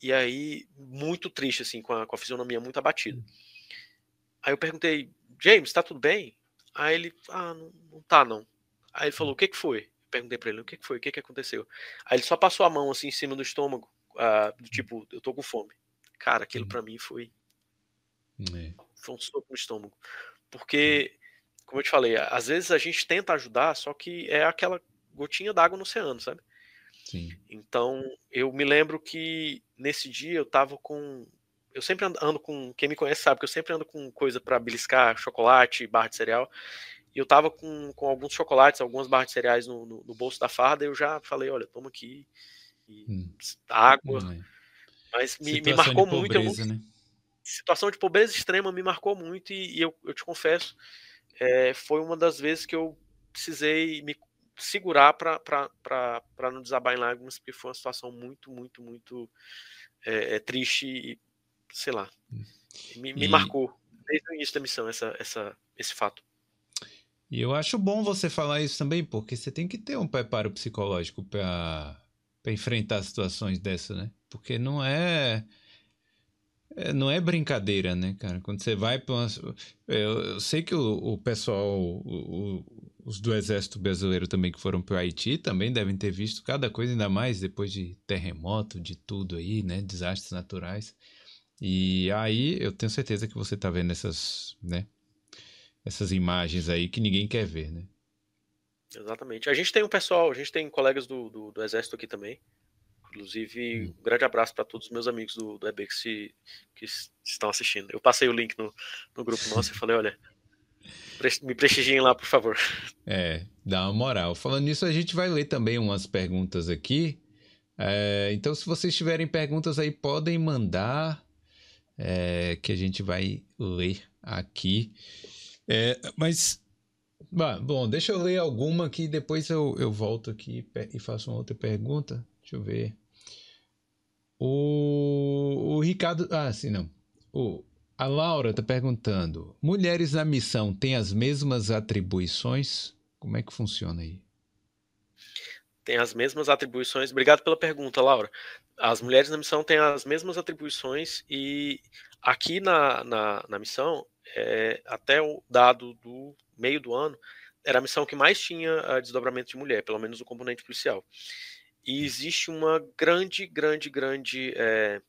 e aí muito triste, assim, com a, com a fisionomia muito abatida. Aí eu perguntei, James, está tudo bem? Aí ele, ah, não, não tá não. Aí ele falou, o que que foi? perguntei para ele, o que que foi? O que que aconteceu? Aí ele só passou a mão assim em cima do estômago uh, do tipo, eu tô com fome. Cara, aquilo para mim foi. É. Foi um soco no estômago. Porque, como eu te falei, às vezes a gente tenta ajudar, só que é aquela gotinha d'água no oceano, sabe? Sim. Então, eu me lembro que nesse dia eu tava com. Eu sempre ando com. Quem me conhece sabe que eu sempre ando com coisa para beliscar, chocolate, barra de cereal. E eu tava com, com alguns chocolates, algumas barras de cereais no, no, no bolso da farda. E eu já falei: olha, toma aqui. Hum. Água. Hum, é. Mas me, me marcou pobreza, muito. Né? Situação de pobreza extrema me marcou muito. E, e eu, eu te confesso, é, foi uma das vezes que eu precisei me segurar para não desabar em lágrimas, porque foi uma situação muito, muito, muito é, é, triste e, sei lá, me, me e... marcou desde o início da missão essa, essa, esse fato. E eu acho bom você falar isso também, porque você tem que ter um preparo psicológico para enfrentar situações dessa, né? Porque não é é, não é brincadeira, né, cara? Quando você vai para uma... eu, eu, sei que o, o pessoal, o, o, os do Exército Brasileiro também que foram para o Haiti também devem ter visto cada coisa, ainda mais depois de terremoto, de tudo aí, né? Desastres naturais. E aí eu tenho certeza que você tá vendo essas, né? Essas imagens aí que ninguém quer ver, né? Exatamente. A gente tem um pessoal, a gente tem colegas do, do, do Exército aqui também, Inclusive, hum. um grande abraço para todos os meus amigos do, do EB que, se, que estão assistindo. Eu passei o link no, no grupo nosso e falei, olha, me prestigiem lá, por favor. É, dá uma moral. Falando nisso, a gente vai ler também umas perguntas aqui. É, então, se vocês tiverem perguntas aí, podem mandar, é, que a gente vai ler aqui. É, mas, bom, deixa eu ler alguma aqui, depois eu, eu volto aqui e faço uma outra pergunta. Deixa eu ver. O, o Ricardo. Ah, sim, não. O, a Laura está perguntando: mulheres na missão têm as mesmas atribuições? Como é que funciona aí? Tem as mesmas atribuições. Obrigado pela pergunta, Laura. As mulheres na missão têm as mesmas atribuições e aqui na, na, na missão, é, até o dado do meio do ano, era a missão que mais tinha ah, desdobramento de mulher, pelo menos o componente policial. E existe uma grande, grande, grande é,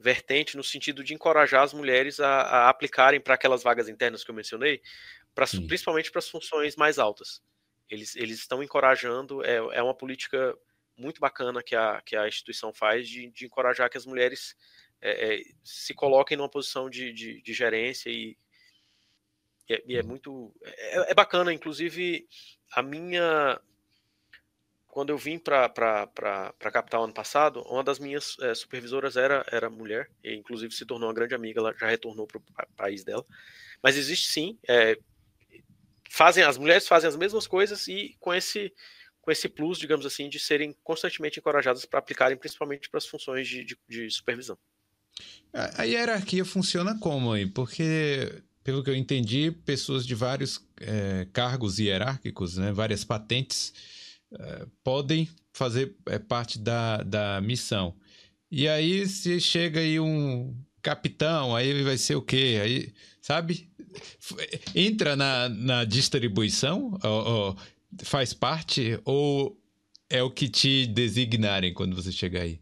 vertente no sentido de encorajar as mulheres a, a aplicarem para aquelas vagas internas que eu mencionei, pra, principalmente para as funções mais altas. Eles, eles estão encorajando, é, é uma política muito bacana que a, que a instituição faz de, de encorajar que as mulheres é, é, se coloquem numa posição de, de, de gerência e, e, é, e é, muito. É, é, bacana, inclusive, a minha quando eu vim para a capital ano passado, uma das minhas é, supervisoras era, era mulher, e inclusive se tornou uma grande amiga, ela já retornou para o país dela. Mas existe sim, é, fazem as mulheres fazem as mesmas coisas e com esse com esse plus, digamos assim, de serem constantemente encorajadas para aplicarem principalmente para as funções de, de, de supervisão. A, hierarquia funciona como aí? Porque pelo que eu entendi, pessoas de vários é, cargos hierárquicos, né, várias patentes, é, podem fazer é, parte da, da missão. E aí, se chega aí um capitão, aí vai ser o quê? Aí, sabe? Entra na, na distribuição? Ou, ou faz parte? Ou é o que te designarem quando você chegar aí?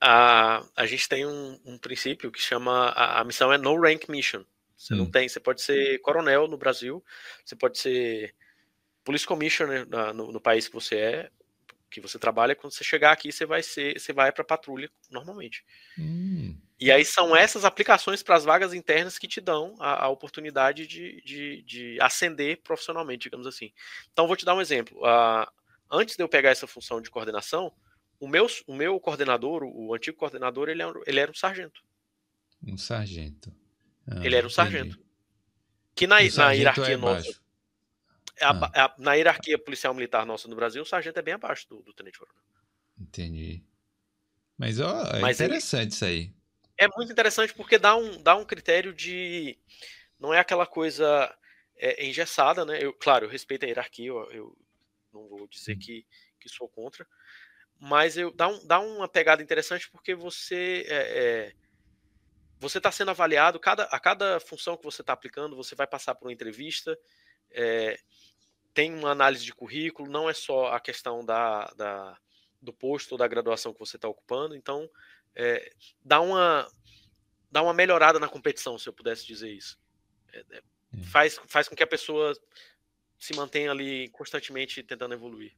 A, a gente tem um, um princípio que chama. A, a, missão é no rank mission. Você hum. não tem. Você pode ser coronel no Brasil, você pode ser police commissioner na, no, no, país que você é, que você trabalha, quando você chegar aqui, você vai ser, você vai para patrulha normalmente. Hum. E aí são essas aplicações para as vagas internas que te dão a, a oportunidade de, de, de, ascender profissionalmente, digamos assim. Então vou te dar um exemplo. Uh, antes de eu pegar essa função de coordenação, o meu, o meu coordenador, o, antigo coordenador, ele era, ele era um sargento. Um sargento. Ah, ele era um sargento. Que na, sargento na hierarquia é nossa. É a, ah. É a, na hierarquia policial militar nossa no Brasil, o sargento é bem abaixo do, do tenente coronel. Entendi. Mas, ó, é Mas interessante ele, isso aí. É muito interessante porque dá um, dá um critério de. Não é aquela coisa é, engessada, né? Eu, claro, eu respeito a hierarquia, eu, eu não vou dizer que, que sou contra. Mas eu, dá, um, dá uma pegada interessante porque você. É, é, você está sendo avaliado, cada, a cada função que você está aplicando, você vai passar por uma entrevista, é, tem uma análise de currículo, não é só a questão da, da do posto ou da graduação que você está ocupando. Então, é, dá, uma, dá uma melhorada na competição, se eu pudesse dizer isso. É, é, faz, faz com que a pessoa se mantenha ali constantemente tentando evoluir.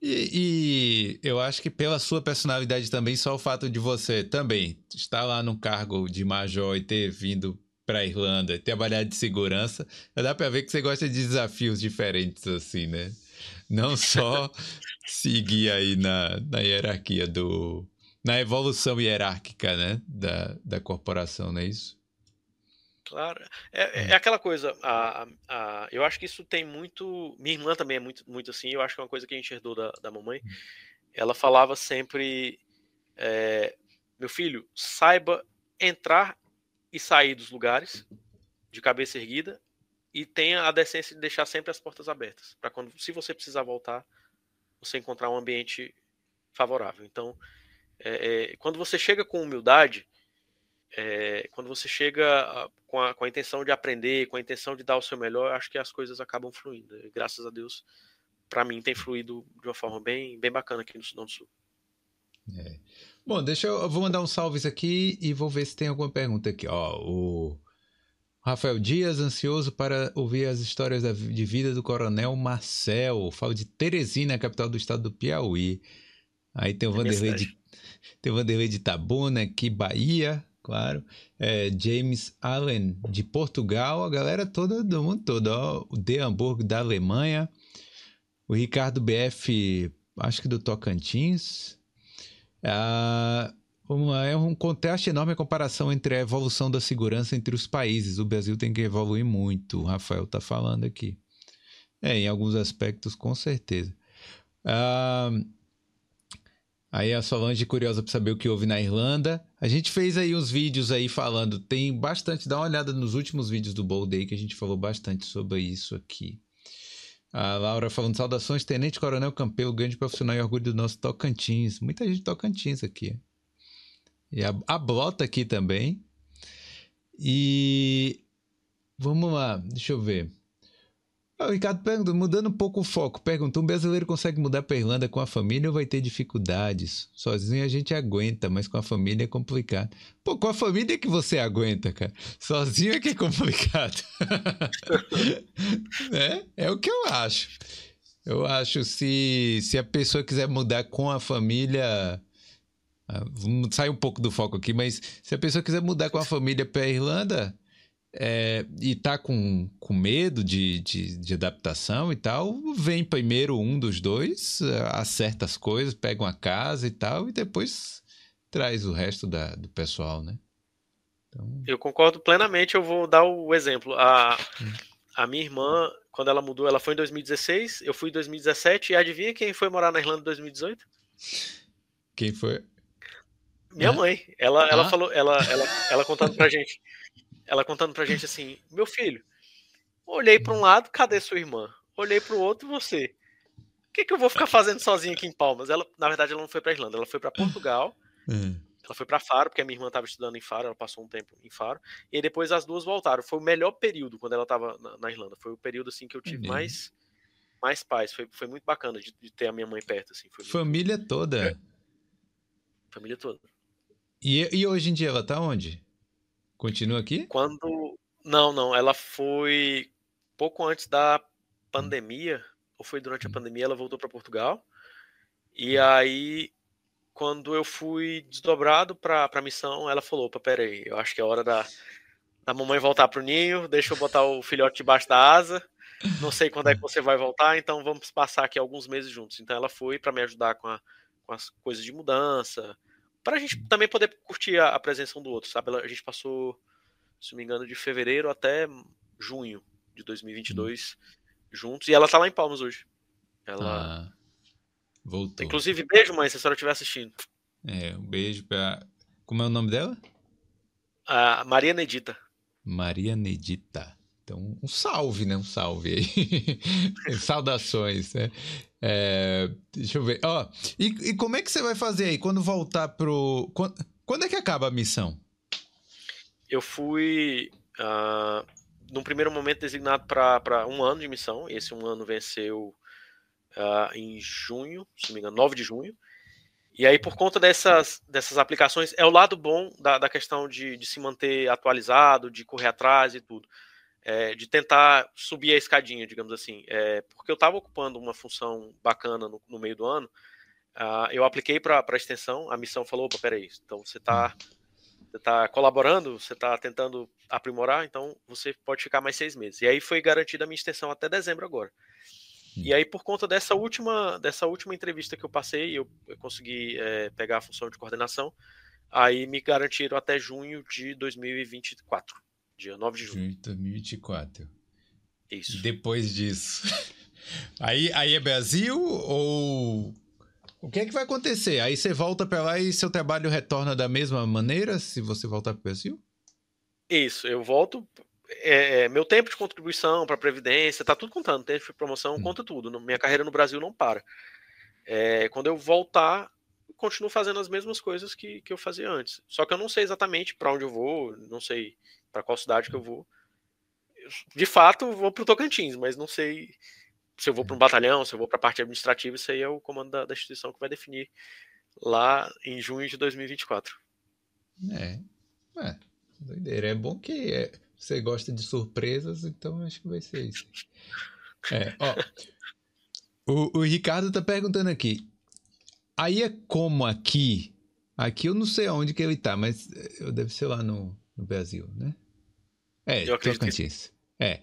E, e, eu acho que pela sua personalidade também, só o fato de você também estar lá no cargo de major e ter vindo para Irlanda e trabalhar de segurança, dá para ver que você gosta de desafios diferentes assim, né? Não só seguir aí na, na hierarquia do. na evolução hierárquica, né? Da, da corporação, não é isso? Claro. É, é, é aquela coisa. A, a, eu acho que isso tem muito. Minha irmã também é muito, muito assim. Eu acho que é uma coisa que a gente herdou da, da mamãe. Hum. Ela falava sempre: é, Meu filho, saiba entrar e sair dos lugares de cabeça erguida e tenha a decência de deixar sempre as portas abertas para quando, se você precisar voltar, você encontrar um ambiente favorável. Então, é, é, quando você chega com humildade, é, quando você chega com a, com a intenção de aprender, com a intenção de dar o seu melhor, acho que as coisas acabam fluindo. E, graças a Deus, para mim, tem fluído de uma forma bem, bem bacana aqui no Sudão do Sul. É. Bom, deixa eu, eu, vou mandar uns salves aqui e vou ver se tem alguma pergunta aqui. Ó, o Rafael Dias, ansioso para ouvir as histórias de vida do Coronel Marcel. Falo de Teresina, capital do estado do Piauí. Aí tem o é Vanderlei de, tem o Vanderlei de Tabuna, aqui, Bahia, claro. É, James Allen, de Portugal. A galera toda do mundo todo. Ó, o De Hamburgo, da Alemanha. O Ricardo BF, acho que do Tocantins. Uma, é um contraste enorme a comparação entre a evolução da segurança entre os países. O Brasil tem que evoluir muito, o Rafael está falando aqui. É, em alguns aspectos, com certeza. Ah, aí a Solange curiosa para saber o que houve na Irlanda. A gente fez aí uns vídeos aí falando, tem bastante, dá uma olhada nos últimos vídeos do Bold Day que a gente falou bastante sobre isso aqui. A Laura falando saudações, Tenente Coronel Campelo, grande profissional e orgulho do nosso Tocantins. Muita gente Tocantins aqui. E a, a Blota aqui também. E vamos lá, deixa eu ver. O Ricardo pergunta, mudando um pouco o foco, pergunta: um brasileiro consegue mudar para Irlanda com a família ou vai ter dificuldades? Sozinho a gente aguenta, mas com a família é complicado. Pô, com a família é que você aguenta, cara. Sozinho é que é complicado. é, é o que eu acho. Eu acho se se a pessoa quiser mudar com a família, ah, sair um pouco do foco aqui, mas se a pessoa quiser mudar com a família para Irlanda é, e tá com, com medo de, de, de, adaptação e tal, vem primeiro um dos dois, acerta as coisas, pega uma casa e tal, e depois traz o resto da, do pessoal, né? Então... Eu concordo plenamente, eu vou dar o exemplo. A, a minha irmã, quando ela mudou, ela foi em 2016, eu fui em 2017, e adivinha quem foi morar na Irlanda em 2018? Quem foi? Minha mãe. Ela, ah. ela falou, ela, ela, ela contando pra gente. Ela contando pra gente assim: Meu filho, olhei para um lado, cadê sua irmã? Olhei para o outro, você. O que, que eu vou ficar fazendo sozinha aqui em Palmas? Ela, na verdade, ela não foi para Irlanda, ela foi para Portugal. Hum. Ela foi para Faro, porque a minha irmã estava estudando em Faro, ela passou um tempo em Faro. E depois as duas voltaram. Foi o melhor período quando ela estava na, na, Irlanda. Foi o período assim que eu tive mais mais paz. Foi, foi muito bacana de, de, ter a minha mãe perto. Assim. Família muito... toda. É. Família toda. E, e hoje em dia ela tá onde? Continua aqui? Quando. Não, não. Ela foi pouco antes da pandemia, ou foi durante a hum. pandemia, ela voltou para Portugal. E hum. aí, quando eu fui desdobrado para a missão, ela falou: opa, peraí, eu acho que é hora da, da mamãe voltar pro ninho, deixa eu botar o filhote debaixo da asa. Não sei quando é que você vai voltar, então vamos passar aqui alguns meses juntos. Então ela foi para me ajudar com, a, com as coisas de mudança, para a gente também poder curtir a, a, presença um do outro, sabe? A gente passou, se não me engano, de fevereiro até junho de 2022 hum. juntos, e ela tá lá em Palmas hoje. Ela ah, voltou. Inclusive, beijo, mãe, se a senhora estiver assistindo. É, um beijo pra. Como é o nome dela? A Maria Nedita. Maria Nedita. Então, um salve, né? Um salve aí. Saudações, né? É, deixa eu ver. Ó, e, e, como é que você vai fazer aí quando voltar pro. Quando, quando é que acaba a missão? Eu fui. Uh, num primeiro momento designado para um ano de missão. Esse um ano venceu uh, em junho, se não me engano, 9 de junho. E aí, por conta dessas, dessas aplicações, é o lado bom da, da questão de, de se manter atualizado, de correr atrás e tudo. É, de tentar subir a escadinha, digamos assim. É, porque eu estava ocupando uma função bacana no, no meio do ano, uh, eu apliquei para a extensão, a missão falou, opa, peraí, então você está você tá colaborando, você está tentando aprimorar, então você pode ficar mais seis meses. E aí foi garantida a minha extensão até dezembro agora. E aí, por conta dessa última, dessa última entrevista que eu passei, eu, eu consegui é, pegar a função de coordenação. Aí me garantiram até junho de 2024, dia 9 de de 2024. Isso. Depois disso. Aí, aí é Brasil ou. O que é que vai acontecer? Aí você volta para lá e seu trabalho retorna da mesma maneira se você voltar para o Brasil? Isso, eu volto é, é, meu tempo de contribuição para a Previdência, tá tudo contando, tempo de promoção hum. conta tudo. Minha carreira no Brasil não para. É, quando eu voltar, continuo fazendo as mesmas coisas que, que eu fazia antes. Só que eu não sei exatamente para onde eu vou, não sei para qual cidade que eu vou. De fato, vou para o Tocantins, mas não sei se eu vou para um batalhão, se eu vou para a parte administrativa, isso aí é o comando da, da, instituição que vai definir lá em junho de 2024. É, é doideira. É bom que é, você gosta de surpresas, então acho que vai ser isso. É, ó. O, o Ricardo tá perguntando aqui. Aí é como aqui. Aqui eu não sei onde que ele tá, mas eu deve ser lá no, no Brasil, né? É, Tocantins. Que... É.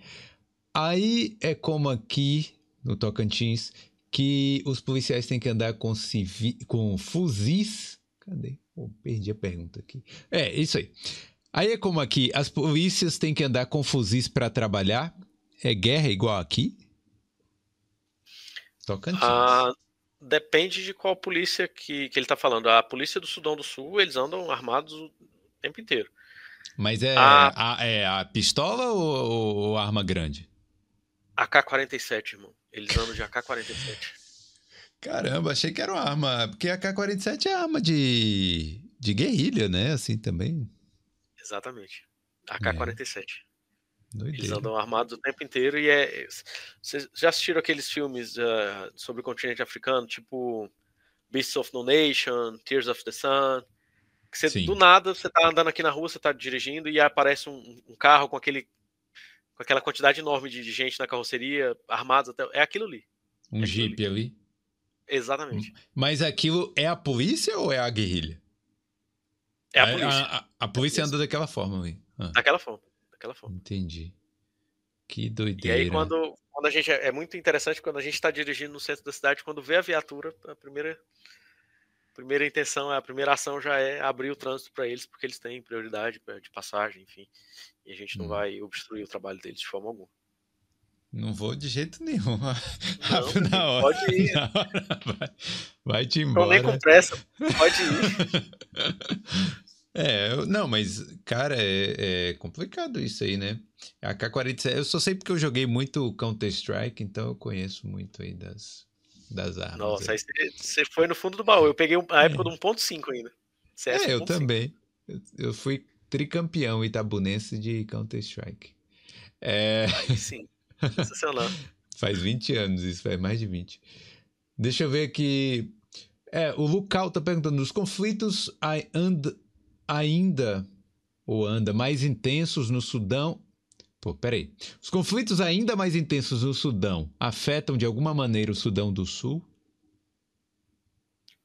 Aí é como aqui no Tocantins que os policiais têm que andar com, civi... com fuzis. Cadê? Oh, perdi a pergunta aqui. É, isso aí. Aí é como aqui, as polícias têm que andar com fuzis para trabalhar. É guerra igual aqui? Tocantins. Ah, depende de qual polícia que, que ele está falando. A polícia do Sudão do Sul, eles andam armados o tempo inteiro. Mas é a, a é a pistola ou, ou arma grande? AK-47, irmão. Eles andam de AK-47. Caramba, achei que era uma arma. Porque a AK-47 é arma de, de guerrilha, né? Assim também. Exatamente. AK-47. É. Eles andam armados o tempo inteiro e é. Vocês já assistiram aqueles filmes uh, sobre o continente africano, tipo Beasts of No Nation, Tears of the Sun? Que você, do nada você tá andando aqui na rua, você tá dirigindo e aparece um, um carro com aquele com aquela quantidade enorme de, de, gente na carroceria, armados até. É aquilo ali. Um é jeep ali. ali. Exatamente. Mas aquilo é a polícia ou é a guerrilha? É a polícia. A, a, a polícia anda daquela forma ali. Ah. Daquela forma. Daquela forma. Entendi. Que doideira. E aí, quando, quando a gente. É, é muito interessante quando a gente está dirigindo no centro da cidade, quando vê a viatura, a primeira, primeira intenção, a primeira ação já é abrir o trânsito para eles, porque eles têm prioridade de passagem, enfim. E a gente não hum. vai obstruir o trabalho deles de forma alguma. Não vou de jeito nenhum. Não, na hora, pode ir. Hora, vai, vai te embora. Não nem com pressa, pode ir. É, não, mas, cara, é, é, complicado isso aí, né? A K-47, eu só sei porque eu joguei muito Counter-Strike, então eu conheço muito aí das, das armas. Nossa, aí você foi no fundo do baú. Eu peguei a época é. do 1.5 ainda. CS é, eu também. Eu, eu, fui tricampeão itabunense de Counter-Strike. É... Aí sim, sensacional. faz 20 anos isso, faz mais de 20. Deixa eu ver aqui. É, o Lucal tá perguntando: os conflitos ainda ainda ou anda mais intensos no Sudão. Pô, peraí. Os conflitos ainda mais intensos no Sudão afetam de alguma maneira o Sudão do Sul?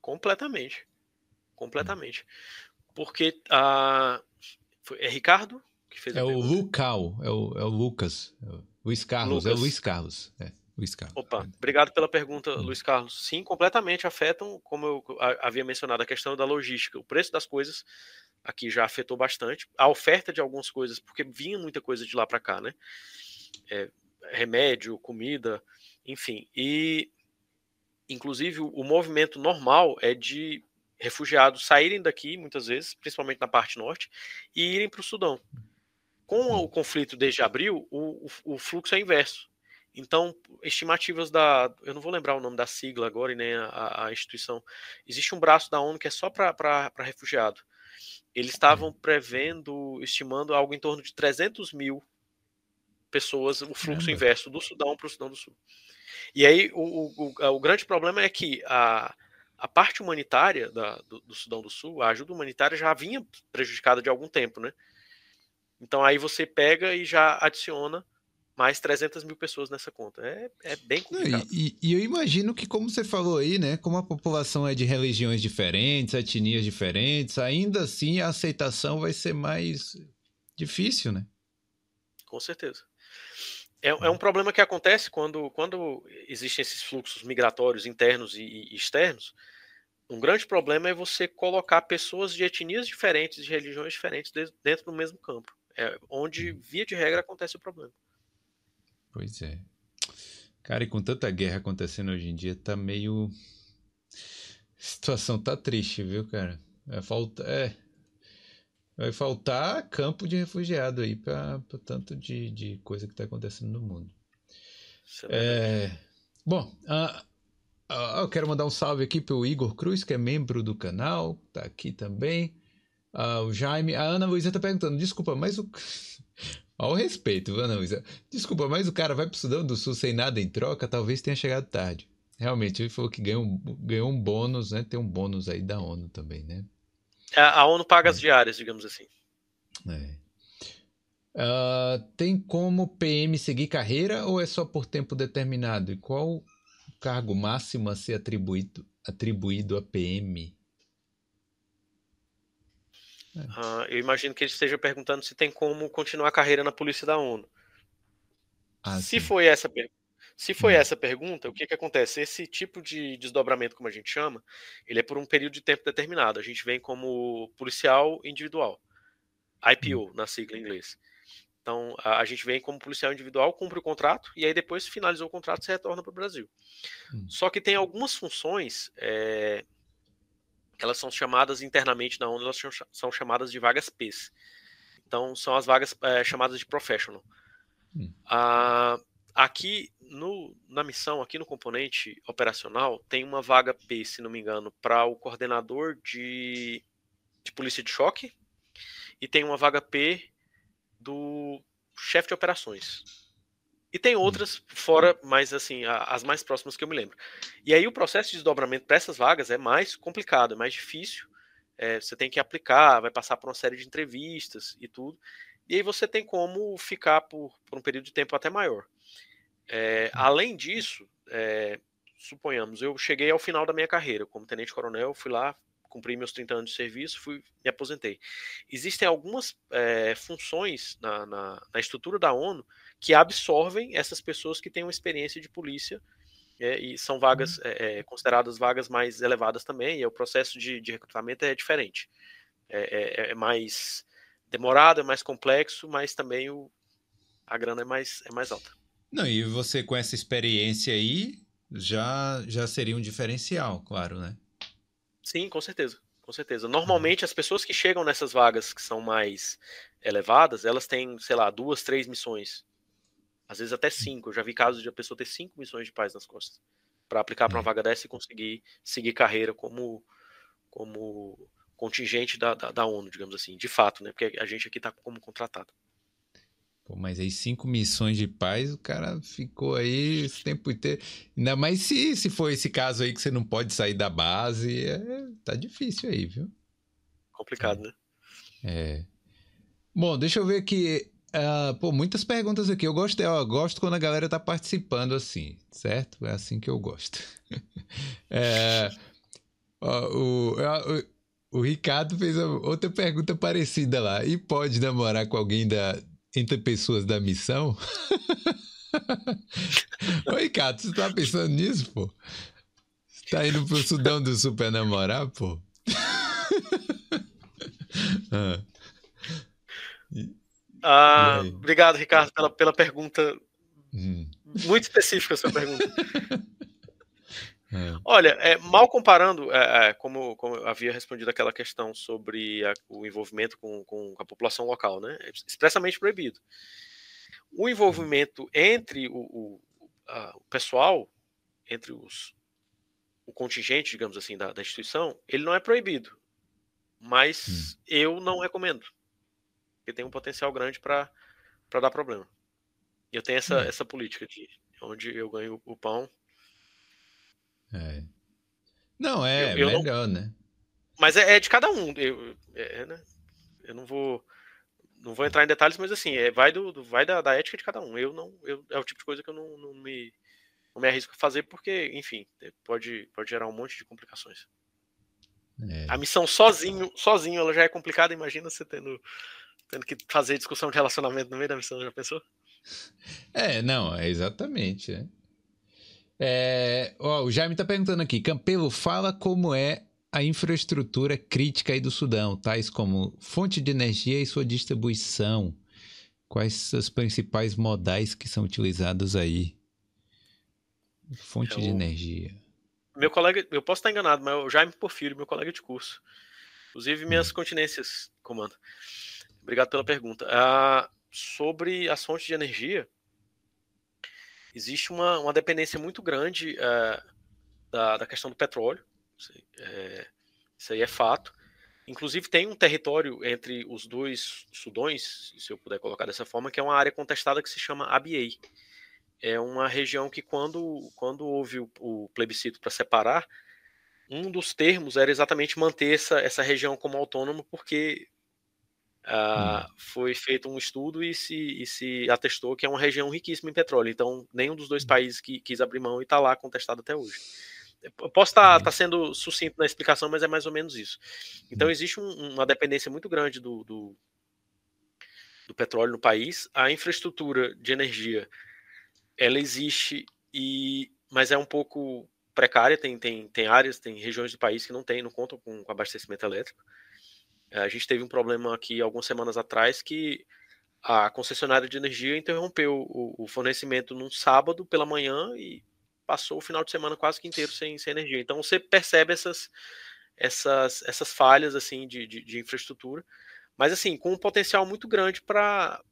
Completamente. Completamente. Porque a. é Ricardo que fez É o Lucal, é o, é o Lucas. Luiz Carlos, Lucas. é o Luiz Carlos. É. Luiz Carlos. Opa, obrigado pela pergunta, hum. Luiz Carlos. Sim, completamente afetam, como eu havia mencionado, a questão da logística. O preço das coisas aqui já afetou bastante. A oferta de algumas coisas, porque vinha muita coisa de lá para cá, né? É, remédio, comida, enfim. E, inclusive, o movimento normal é de refugiados saírem daqui, muitas vezes, principalmente na parte norte, e irem para o Sudão. Com o conflito desde abril, o, o, o, fluxo é inverso. Então, estimativas da. Eu não vou lembrar o nome da sigla agora e nem a, a instituição. Existe um braço da ONU que é só para refugiado eles estavam prevendo, estimando algo em torno de 300 mil pessoas, o fluxo inverso do Sudão para o Sudão do Sul. E aí o, o, o, grande problema é que a, a parte humanitária da, do, do, Sudão do Sul, a ajuda humanitária já vinha prejudicada de algum tempo, né? Então aí você pega e já adiciona mais 300 mil pessoas nessa conta. É, é bem complicado. E, e, eu imagino que, como você falou aí, né? Como a população é de religiões diferentes, etnias diferentes, ainda assim a aceitação vai ser mais difícil, né? Com certeza. É, é, um problema que acontece quando, quando existem esses fluxos migratórios internos e, e, externos. Um grande problema é você colocar pessoas de etnias diferentes, de religiões diferentes dentro do mesmo campo. É onde, uhum. via de regra, acontece o problema. Pois é. Cara, e com tanta guerra acontecendo hoje em dia, tá meio. A situação tá triste, viu, cara? É, falta, é, Vai faltar campo de refugiado aí para tanto de, de coisa que está acontecendo no mundo. É, é bom, uh, uh, eu quero mandar um salve aqui para o Igor Cruz, que é membro do canal, está aqui também. Uh, o Jaime, a Ana Luísa está perguntando, desculpa, mas o. Ao respeito, Ana Luísa. Desculpa, mas o cara vai para o Sudão do Sul sem nada em troca, talvez tenha chegado tarde. Realmente, ele falou que ganhou um, ganhou um bônus, né? Tem um bônus aí da ONU também, né? A, ONU paga as é. diárias, digamos assim. É. Uh, tem como PM seguir carreira ou é só por tempo determinado? E qual o cargo máximo a ser atribuído, atribuído a PM? É. Uh, eu imagino que ele esteja perguntando se tem como continuar a carreira na polícia da ONU. Ah, se sim. foi essa pergunta se foi hum. essa pergunta, o que, que acontece? Esse tipo de desdobramento, como a gente chama, ele é por um período de tempo determinado. A gente vem como policial individual, IPO, hum. na sigla em inglês. Então, a, a, gente vem como policial individual, cumpre o contrato, e aí depois, finalizou o contrato, você retorna para o Brasil. Hum. Só que tem algumas funções, é, elas são chamadas internamente na ONU, elas são chamadas de vagas P's. Então, são as vagas é, chamadas de professional. Hum. Ah, aqui no, na missão, aqui no componente operacional, tem uma vaga P, se não me engano, para o coordenador de, de polícia de choque e tem uma vaga P do chefe de operações. E tem hum. outras fora, mas assim, as mais próximas que eu me lembro. E aí o processo de desdobramento para essas vagas é mais complicado, é mais difícil. É, você tem que aplicar, vai passar por uma série de entrevistas e tudo. E aí você tem como ficar por, por um período de tempo até maior. É, além disso, é, suponhamos, eu cheguei ao final da minha carreira como tenente-coronel, fui lá, cumpri meus 30 anos de serviço, fui me aposentei. Existem algumas é, funções na, na, na, estrutura da ONU que absorvem essas pessoas que têm uma experiência de polícia é, e são vagas uhum. é, é, consideradas vagas mais elevadas também, e o processo de, de recrutamento é diferente. É, é, é, mais demorado, é mais complexo, mas também o, a grana é mais, é mais alta. Não, e você com essa experiência aí já, já seria um diferencial, claro, né? Sim, com certeza. Com certeza. Normalmente as pessoas que chegam nessas vagas que são mais elevadas, elas têm, sei lá, duas, três missões. Às vezes até cinco. Eu já vi casos de a pessoa ter cinco missões de paz nas costas. para aplicar para uma vaga dessa e conseguir seguir carreira como, como contingente da, da, da ONU, digamos assim. De fato, né? Porque a gente aqui está como contratado. Pô, mas aí cinco missões de paz, o cara ficou aí esse tempo inteiro. Ainda mais se, se for esse caso aí que você não pode sair da base, é, tá difícil aí, viu? Complicado, né? É. Bom, deixa eu ver aqui. Uh, pô, muitas perguntas aqui. Eu gosto, eu gosto quando a galera tá participando assim, certo? É assim que eu gosto. é, o, o, Ricardo fez outra pergunta parecida lá. E pode namorar com alguém da, entre pessoas da missão? Oi, Cato, você tá pensando nisso, pô? Você tá indo pro Sudão do Sul pra namorar, pô? ah. Ah, obrigado, Ricardo, pela, pela pergunta. Hum. Muito específica a sua pergunta. É. Olha, é, mal comparando, é, é, como, como eu havia respondido aquela questão sobre a, o envolvimento com, com, a população local, né? É expressamente proibido. O envolvimento entre o, o, a, o pessoal, entre os, o contingente, digamos assim, da, da, instituição, ele não é proibido. Mas hum. eu não recomendo. Porque tem um potencial grande para dar problema. E eu tenho essa, hum. essa política de onde eu ganho o pão é. Não, é, eu, eu melhor, não... né? Mas é, é, de cada um. Eu, é, né? eu não vou não vou entrar em detalhes, mas assim, é, vai, do, do vai da, da, ética de cada um. Eu não, eu, é o tipo de coisa que eu não, não, me, não me arrisco a fazer, porque, enfim, é, pode, pode gerar um monte de complicações. É. A missão sozinho, sozinho, ela já é complicada, imagina você tendo, tendo que fazer discussão de relacionamento no meio da missão, já pensou? É, não, é exatamente. É. É, ó, o Jaime tá perguntando aqui, Campelo, fala como é a infraestrutura crítica aí do Sudão, tais como fonte de energia e sua distribuição. Quais os principais modais que são utilizados aí? Fonte é de energia. Meu colega, eu posso estar enganado, mas o Jaime Porfírio, meu colega de curso. Inclusive, minhas hum. continências, comando. Obrigado pela pergunta. Ah, sobre as fontes de energia, existe uma, uma dependência muito grande ah, da, da questão do petróleo. É, isso aí é fato. Inclusive, tem um território entre os dois Sudões, se eu puder colocar dessa forma, que é uma área contestada que se chama Abiei. É uma região que, quando, quando houve o, o plebiscito para separar, um dos termos era exatamente manter essa, essa região como autônoma, porque Uh, foi feito um estudo e se, e se, atestou que é uma região riquíssima em petróleo. Então, nenhum dos dois países que, quis abrir mão e está lá contestado até hoje. Eu posso estar tá, tá sendo sucinto na explicação, mas é mais ou menos isso. Então, uhum. existe um, uma dependência muito grande do, do, do, petróleo no país. A infraestrutura de energia, ela existe, e, mas é um pouco precária. Tem, tem, tem áreas, tem regiões do país que não tem, não contam com, com abastecimento elétrico. A gente teve um problema aqui algumas semanas atrás que a concessionária de energia interrompeu o, o fornecimento num sábado pela manhã e passou o final de semana quase que inteiro sem, sem energia. Então você percebe essas, essas, essas falhas assim de, de, de infraestrutura, mas assim com um potencial muito grande para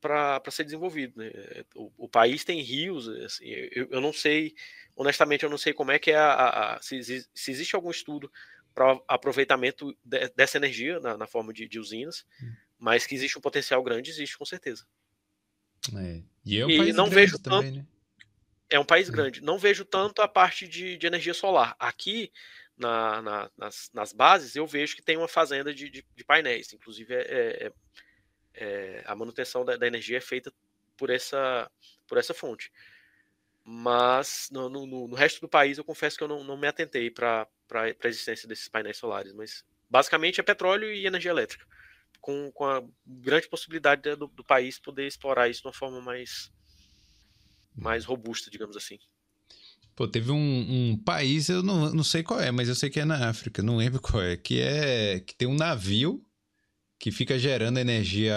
para ser desenvolvido. Né? O, o, país tem rios, assim, eu, eu, não sei, honestamente, eu não sei como é que é a, a, se, se, existe algum estudo aproveitamento de, dessa energia na, na forma de, de, usinas, hum. mas que existe um potencial grande, existe com certeza. É. E, é um e não vejo também, tanto, né? é um país hum. grande. Não vejo tanto a parte de, de energia solar. Aqui, na, na, nas, nas, bases, eu vejo que tem uma fazenda de, de, de painéis. Inclusive, é, é, é, é a manutenção da, da, energia é feita por essa, por essa fonte. Mas no, no, no resto do país, eu confesso que eu não, não me atentei para a existência desses painéis solares. Mas basicamente é petróleo e energia elétrica. Com, com a grande possibilidade do, do país poder explorar isso de uma forma mais, mais robusta, digamos assim. Pô, teve um, um, país, eu não, não sei qual é, mas eu sei que é na África, não lembro qual é, que é que tem um navio que fica gerando energia.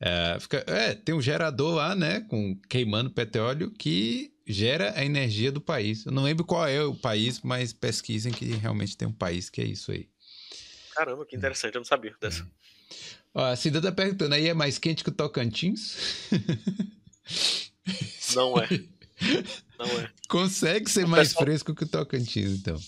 É, fica, é, tem um gerador lá, né, com queimando petróleo que gera a energia do país. Eu não lembro qual é o país, mas pesquisem que realmente tem um país que é isso aí. Caramba, que interessante, eu não sabia dessa. É. Ó, a Cida tá perguntando aí, é mais quente que o Tocantins? Não é. Não é. Consegue ser o mais pessoal... fresco que o Tocantins, então.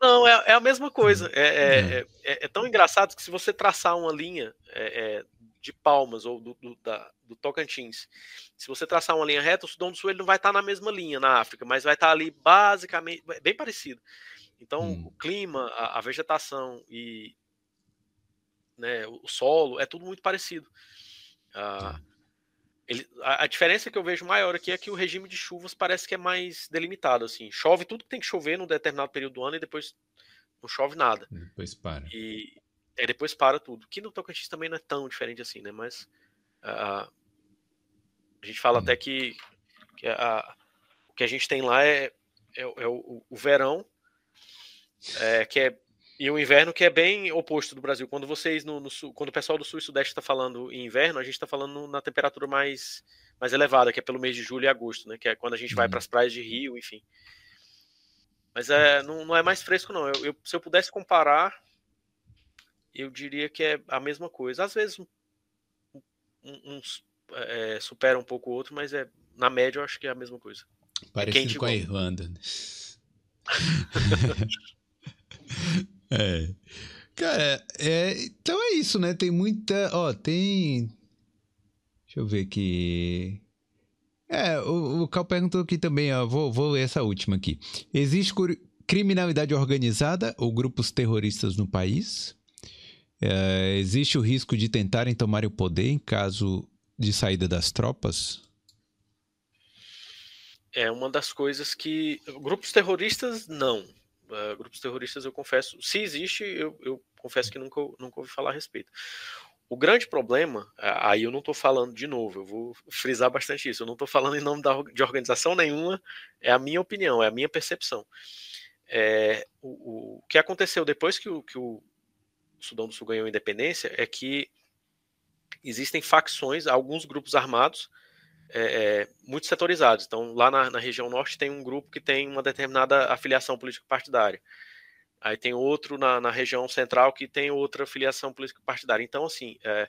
Não, é, é a mesma coisa. É, é, é. é, é tão engraçado que se você traçar uma linha é, de Palmas ou do, do, da, do, Tocantins, se você traçar uma linha reta, o Sudão do Sul ele não vai estar na mesma linha na África, mas vai estar ali basicamente bem parecido. Então, hum. o clima, a, a, vegetação e né, o solo é tudo muito parecido. Ah, ele, a, a, diferença que eu vejo maior aqui é que o regime de chuvas parece que é mais delimitado. Assim, chove tudo que tem que chover num determinado período do ano e depois não chove nada. Depois para. E é, depois para tudo. Que no Tocantins também não é tão diferente assim, né? Mas uh, a gente fala hum. até que, que a, o que a gente tem lá é, é, é o, o, verão, é, que é e o inverno que é bem oposto do Brasil. Quando vocês no, no sul, quando o pessoal do sul e sudeste está falando em inverno, a gente está falando na temperatura mais, mais elevada, que é pelo mês de julho e agosto, né? Que é quando a gente uhum. vai para as praias de Rio, enfim. Mas é, não, não é mais fresco, não. Eu, eu, se eu pudesse comparar, eu diria que é a mesma coisa. Às vezes uns é, supera um pouco o outro, mas é na média eu acho que é a mesma coisa. Parecido é com a Irlanda. Né? É. Cara, é, então é isso, né? Tem muita. Ó, tem. Deixa eu ver aqui. É, o, o Cal perguntou aqui também, ó. Vou, vou ler essa última aqui. Existe criminalidade organizada ou grupos terroristas no país. É, existe o risco de tentarem tomar o poder em caso de saída das tropas? É uma das coisas que. Grupos terroristas, não. Uh, grupos terroristas, eu confesso. Se existe, eu, eu confesso que nunca, nunca ouvi falar a respeito. O grande problema, aí eu não estou falando de novo, eu vou frisar bastante isso, eu não estou falando em nome da, de organização nenhuma, é a minha opinião, é a minha percepção. É, o, o, que aconteceu depois que o, que o Sudão do Sul ganhou independência é que existem facções, alguns grupos armados é, é, muito setorizados. Então, lá na, na, região norte tem um grupo que tem uma determinada afiliação política partidária. Aí tem outro na, na região central que tem outra filiação política partidária. Então, assim, é,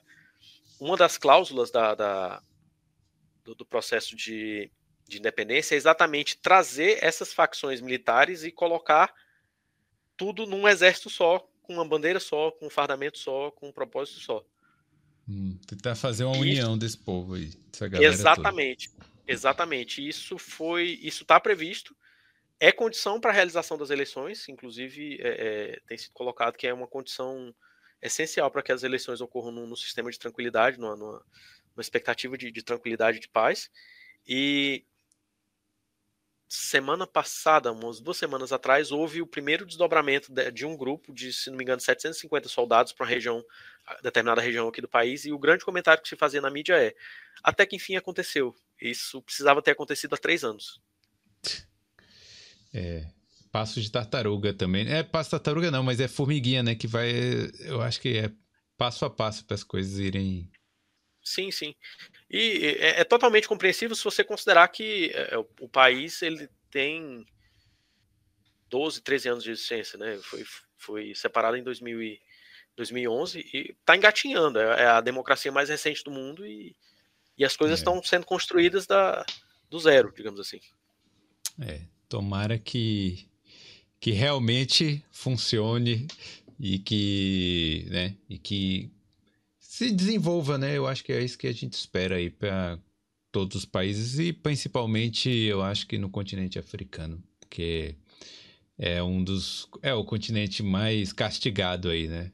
uma das cláusulas da, da do, do, processo de, de independência é exatamente trazer essas facções militares e colocar tudo num exército só, com uma bandeira só, com um fardamento só, com um propósito só. Hum, tentar fazer uma Isso, união desse povo aí. exatamente. Toda. Exatamente. Isso foi. Isso está previsto é condição para a realização das eleições, inclusive é, é, tem sido colocado que é uma condição essencial para que as eleições ocorram no, no sistema de tranquilidade, numa, numa, numa expectativa de, de, tranquilidade e de paz. E semana passada, umas duas semanas atrás, houve o primeiro desdobramento de, um grupo de, se não me engano, 750 soldados para uma região, determinada região aqui do país, e o grande comentário que se fazia na mídia é: até que enfim aconteceu. Isso precisava ter acontecido há três anos. É, passo de tartaruga também. É passo de tartaruga não, mas é formiguinha, né? Que vai. Eu acho que é passo a passo para as coisas irem. Sim, sim. E é, é, totalmente compreensível se você considerar que é, o, o, país ele tem 12, 13 anos de existência, né? Foi, foi separado em 2000 e, 2011 e está engatinhando. É, é, a democracia mais recente do mundo e, e as coisas estão é. sendo construídas da, do zero, digamos assim. É, Tomara que, que realmente funcione e que, né, e que se desenvolva, né? Eu acho que é isso que a gente espera aí para todos os países e principalmente eu acho que no continente africano, porque é um dos é o continente mais castigado aí, né?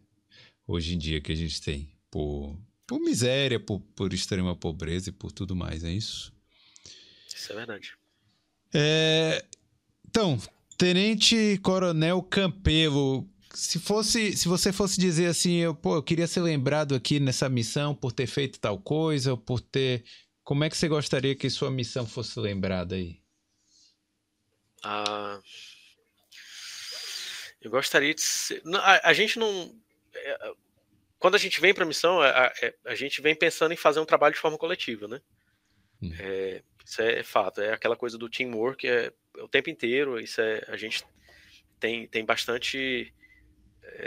Hoje em dia que a gente tem por, por miséria, por, por extrema pobreza e por tudo mais, é isso? Isso é verdade. É, então, Tenente Coronel Campelo, se fosse, se você fosse dizer assim, eu, pô, eu queria ser lembrado aqui nessa missão por ter feito tal coisa, ou por ter, como é que você gostaria que sua missão fosse lembrada aí? Ah, eu gostaria de ser, a, a gente não, é, quando a gente vem para a missão, a, a, gente vem pensando em fazer um trabalho de forma coletiva, né? Hum. É, isso é fato, é aquela coisa do teamwork, é o tempo inteiro. Isso é, a gente tem, tem bastante é,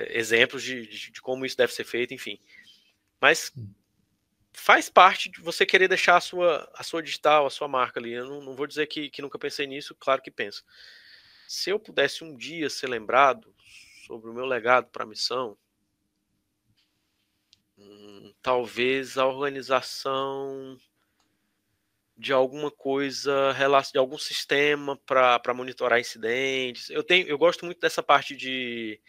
exemplos de, de, de, como isso deve ser feito, enfim. Mas faz parte de você querer deixar a sua, a sua digital, a sua marca ali. Eu não, não vou dizer que, que nunca pensei nisso, claro que penso. Se eu pudesse um dia ser lembrado sobre o meu legado para a missão, hum, talvez a organização de alguma coisa, de algum sistema para monitorar incidentes. Eu tenho, eu gosto muito dessa parte de,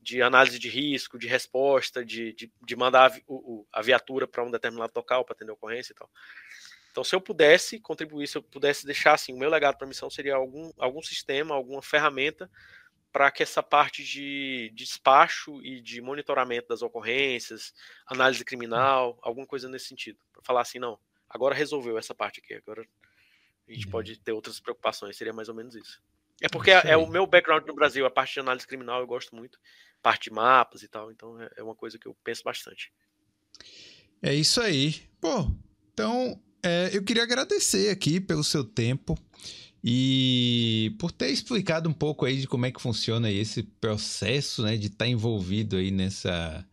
de análise de risco, de resposta, de, de, de mandar a, o, a viatura para um determinado local para atender a ocorrência e tal. Então, se eu pudesse contribuir, se eu pudesse deixar assim, o meu legado para a missão seria algum, algum sistema, alguma ferramenta para que essa parte de, de despacho e de monitoramento das ocorrências, análise criminal, alguma coisa nesse sentido, para falar assim, não, agora resolveu essa parte aqui, agora a gente pode ter outras preocupações, seria mais ou menos isso. É porque é, é, o meu background no Brasil, a parte de análise criminal eu gosto muito, parte de mapas e tal, então é, é uma coisa que eu penso bastante. É isso aí. Pô, então é, eu queria agradecer aqui pelo seu tempo e por ter explicado um pouco aí de como é que funciona esse processo, né, de estar tá envolvido aí nessa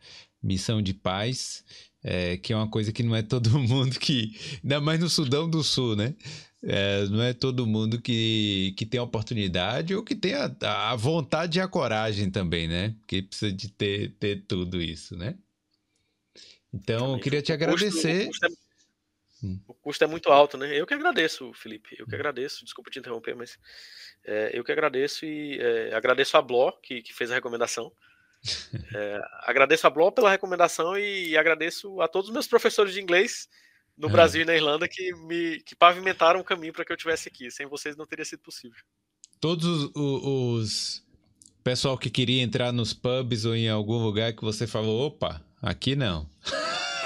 missão de paz é, que é uma coisa que não é todo mundo que. Ainda mais no Sudão do Sul, né? É, não é todo mundo que, que tem a oportunidade ou que tem a, a vontade e a coragem também, né? Porque precisa de ter, ter tudo isso, né? Então, eu queria te agradecer. Hum. O custo é muito alto, né? Eu que agradeço, Felipe. Eu que hum. agradeço. Desculpa te interromper, mas é, eu que agradeço e é, agradeço a Bló, que, que fez a recomendação. É, agradeço a Bló pela recomendação e agradeço a todos os meus professores de inglês no Brasil e na Irlanda que me que pavimentaram o caminho para que eu estivesse aqui. Sem vocês não teria sido possível. Todos os, os, pessoal que queria entrar nos pubs ou em algum lugar que você falou, opa, aqui não.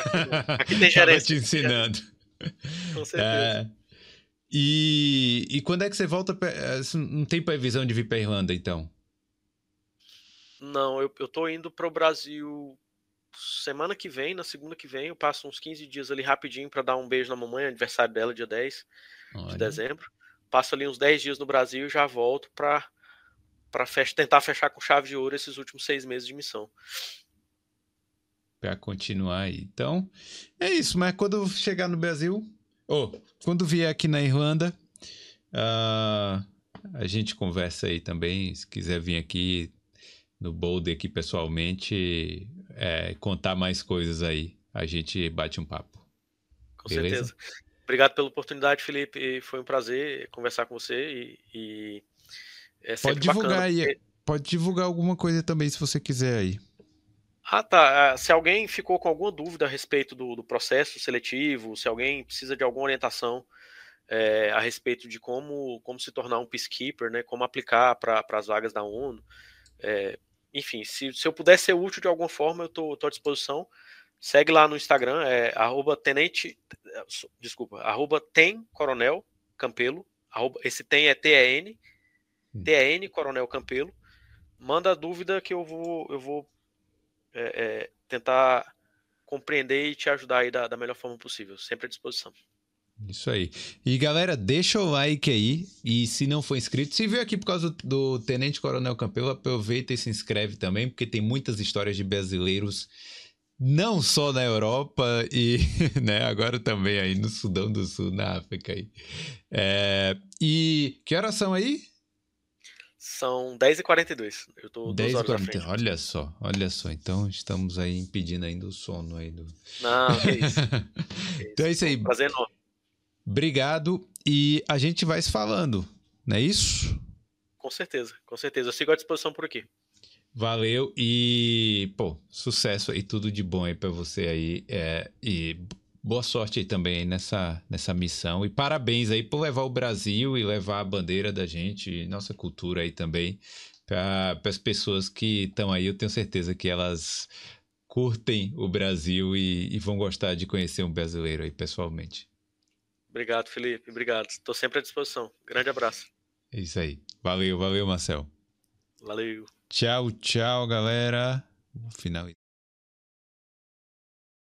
Aqui, aqui tem gerência. te ensinando. Com certeza. É, e, e quando é que você volta? Pra, eh, não tem previsão de vir para Irlanda, então? Não, eu, eu tô indo para o Brasil semana que vem, na segunda que vem, eu passo uns 15 dias ali rapidinho para dar um beijo na mamãe, aniversário dela, dia 10 Olha. de dezembro. Passo ali uns 10 dias no Brasil e já volto para fech tentar fechar com chave de ouro esses últimos seis meses de missão. Para continuar aí. Então, é isso. Mas quando chegar no Brasil, ou oh, quando vier aqui na Irlanda, uh, a gente conversa aí também. Se quiser vir aqui no Boulder aqui pessoalmente, é, contar mais coisas aí, a gente bate um papo. Com Beleza? certeza. Obrigado pela oportunidade, Felipe. Foi um prazer conversar com você e, e é pode divulgar aí, porque... pode divulgar alguma coisa também se você quiser aí. Ah, tá. Ah, se alguém ficou com alguma dúvida a respeito do, do processo seletivo, se alguém precisa de alguma orientação é, a respeito de como, como se tornar um peacekeeper, né, como aplicar para as vagas da ONU, é, enfim, se, se eu puder ser útil de alguma forma, eu estou à disposição. Segue lá no Instagram, é arroba tenente, desculpa, arroba tem coronel Campelo, arroba, esse tem é T-E-N, hum. T-E-N Coronel Campelo. Manda a dúvida que eu vou, eu vou é, é, tentar compreender e te ajudar aí da, da melhor forma possível, sempre à disposição. Isso aí. E galera, deixa o like aí. E se não for inscrito, se veio aqui por causa do, Tenente Coronel Campelo, aproveita e se inscreve também, porque tem muitas histórias de brasileiros, não só na Europa e né, agora também aí no Sudão do Sul, na África aí. É, e que horas são aí? São 10h42. Eu tô 10 horas 40 Olha só, olha só. Então estamos aí impedindo ainda o sono aí do. Não, é isso. É então é isso aí. Prazer enorme. Obrigado e a gente vai se falando, não é isso? Com certeza, com certeza. Eu sigo à disposição por aqui. Valeu e, pô, sucesso aí, tudo de bom aí para você aí. É, e boa sorte aí também nessa, nessa missão. E parabéns aí por levar o Brasil e levar a bandeira da gente, nossa cultura aí também, para as pessoas que estão aí. Eu tenho certeza que elas curtem o Brasil e, e vão gostar de conhecer um brasileiro aí pessoalmente. Obrigado, Felipe. Obrigado. Estou sempre à disposição. Grande abraço. É isso aí. Valeu, valeu, Marcel. Valeu. Tchau, tchau, galera. final.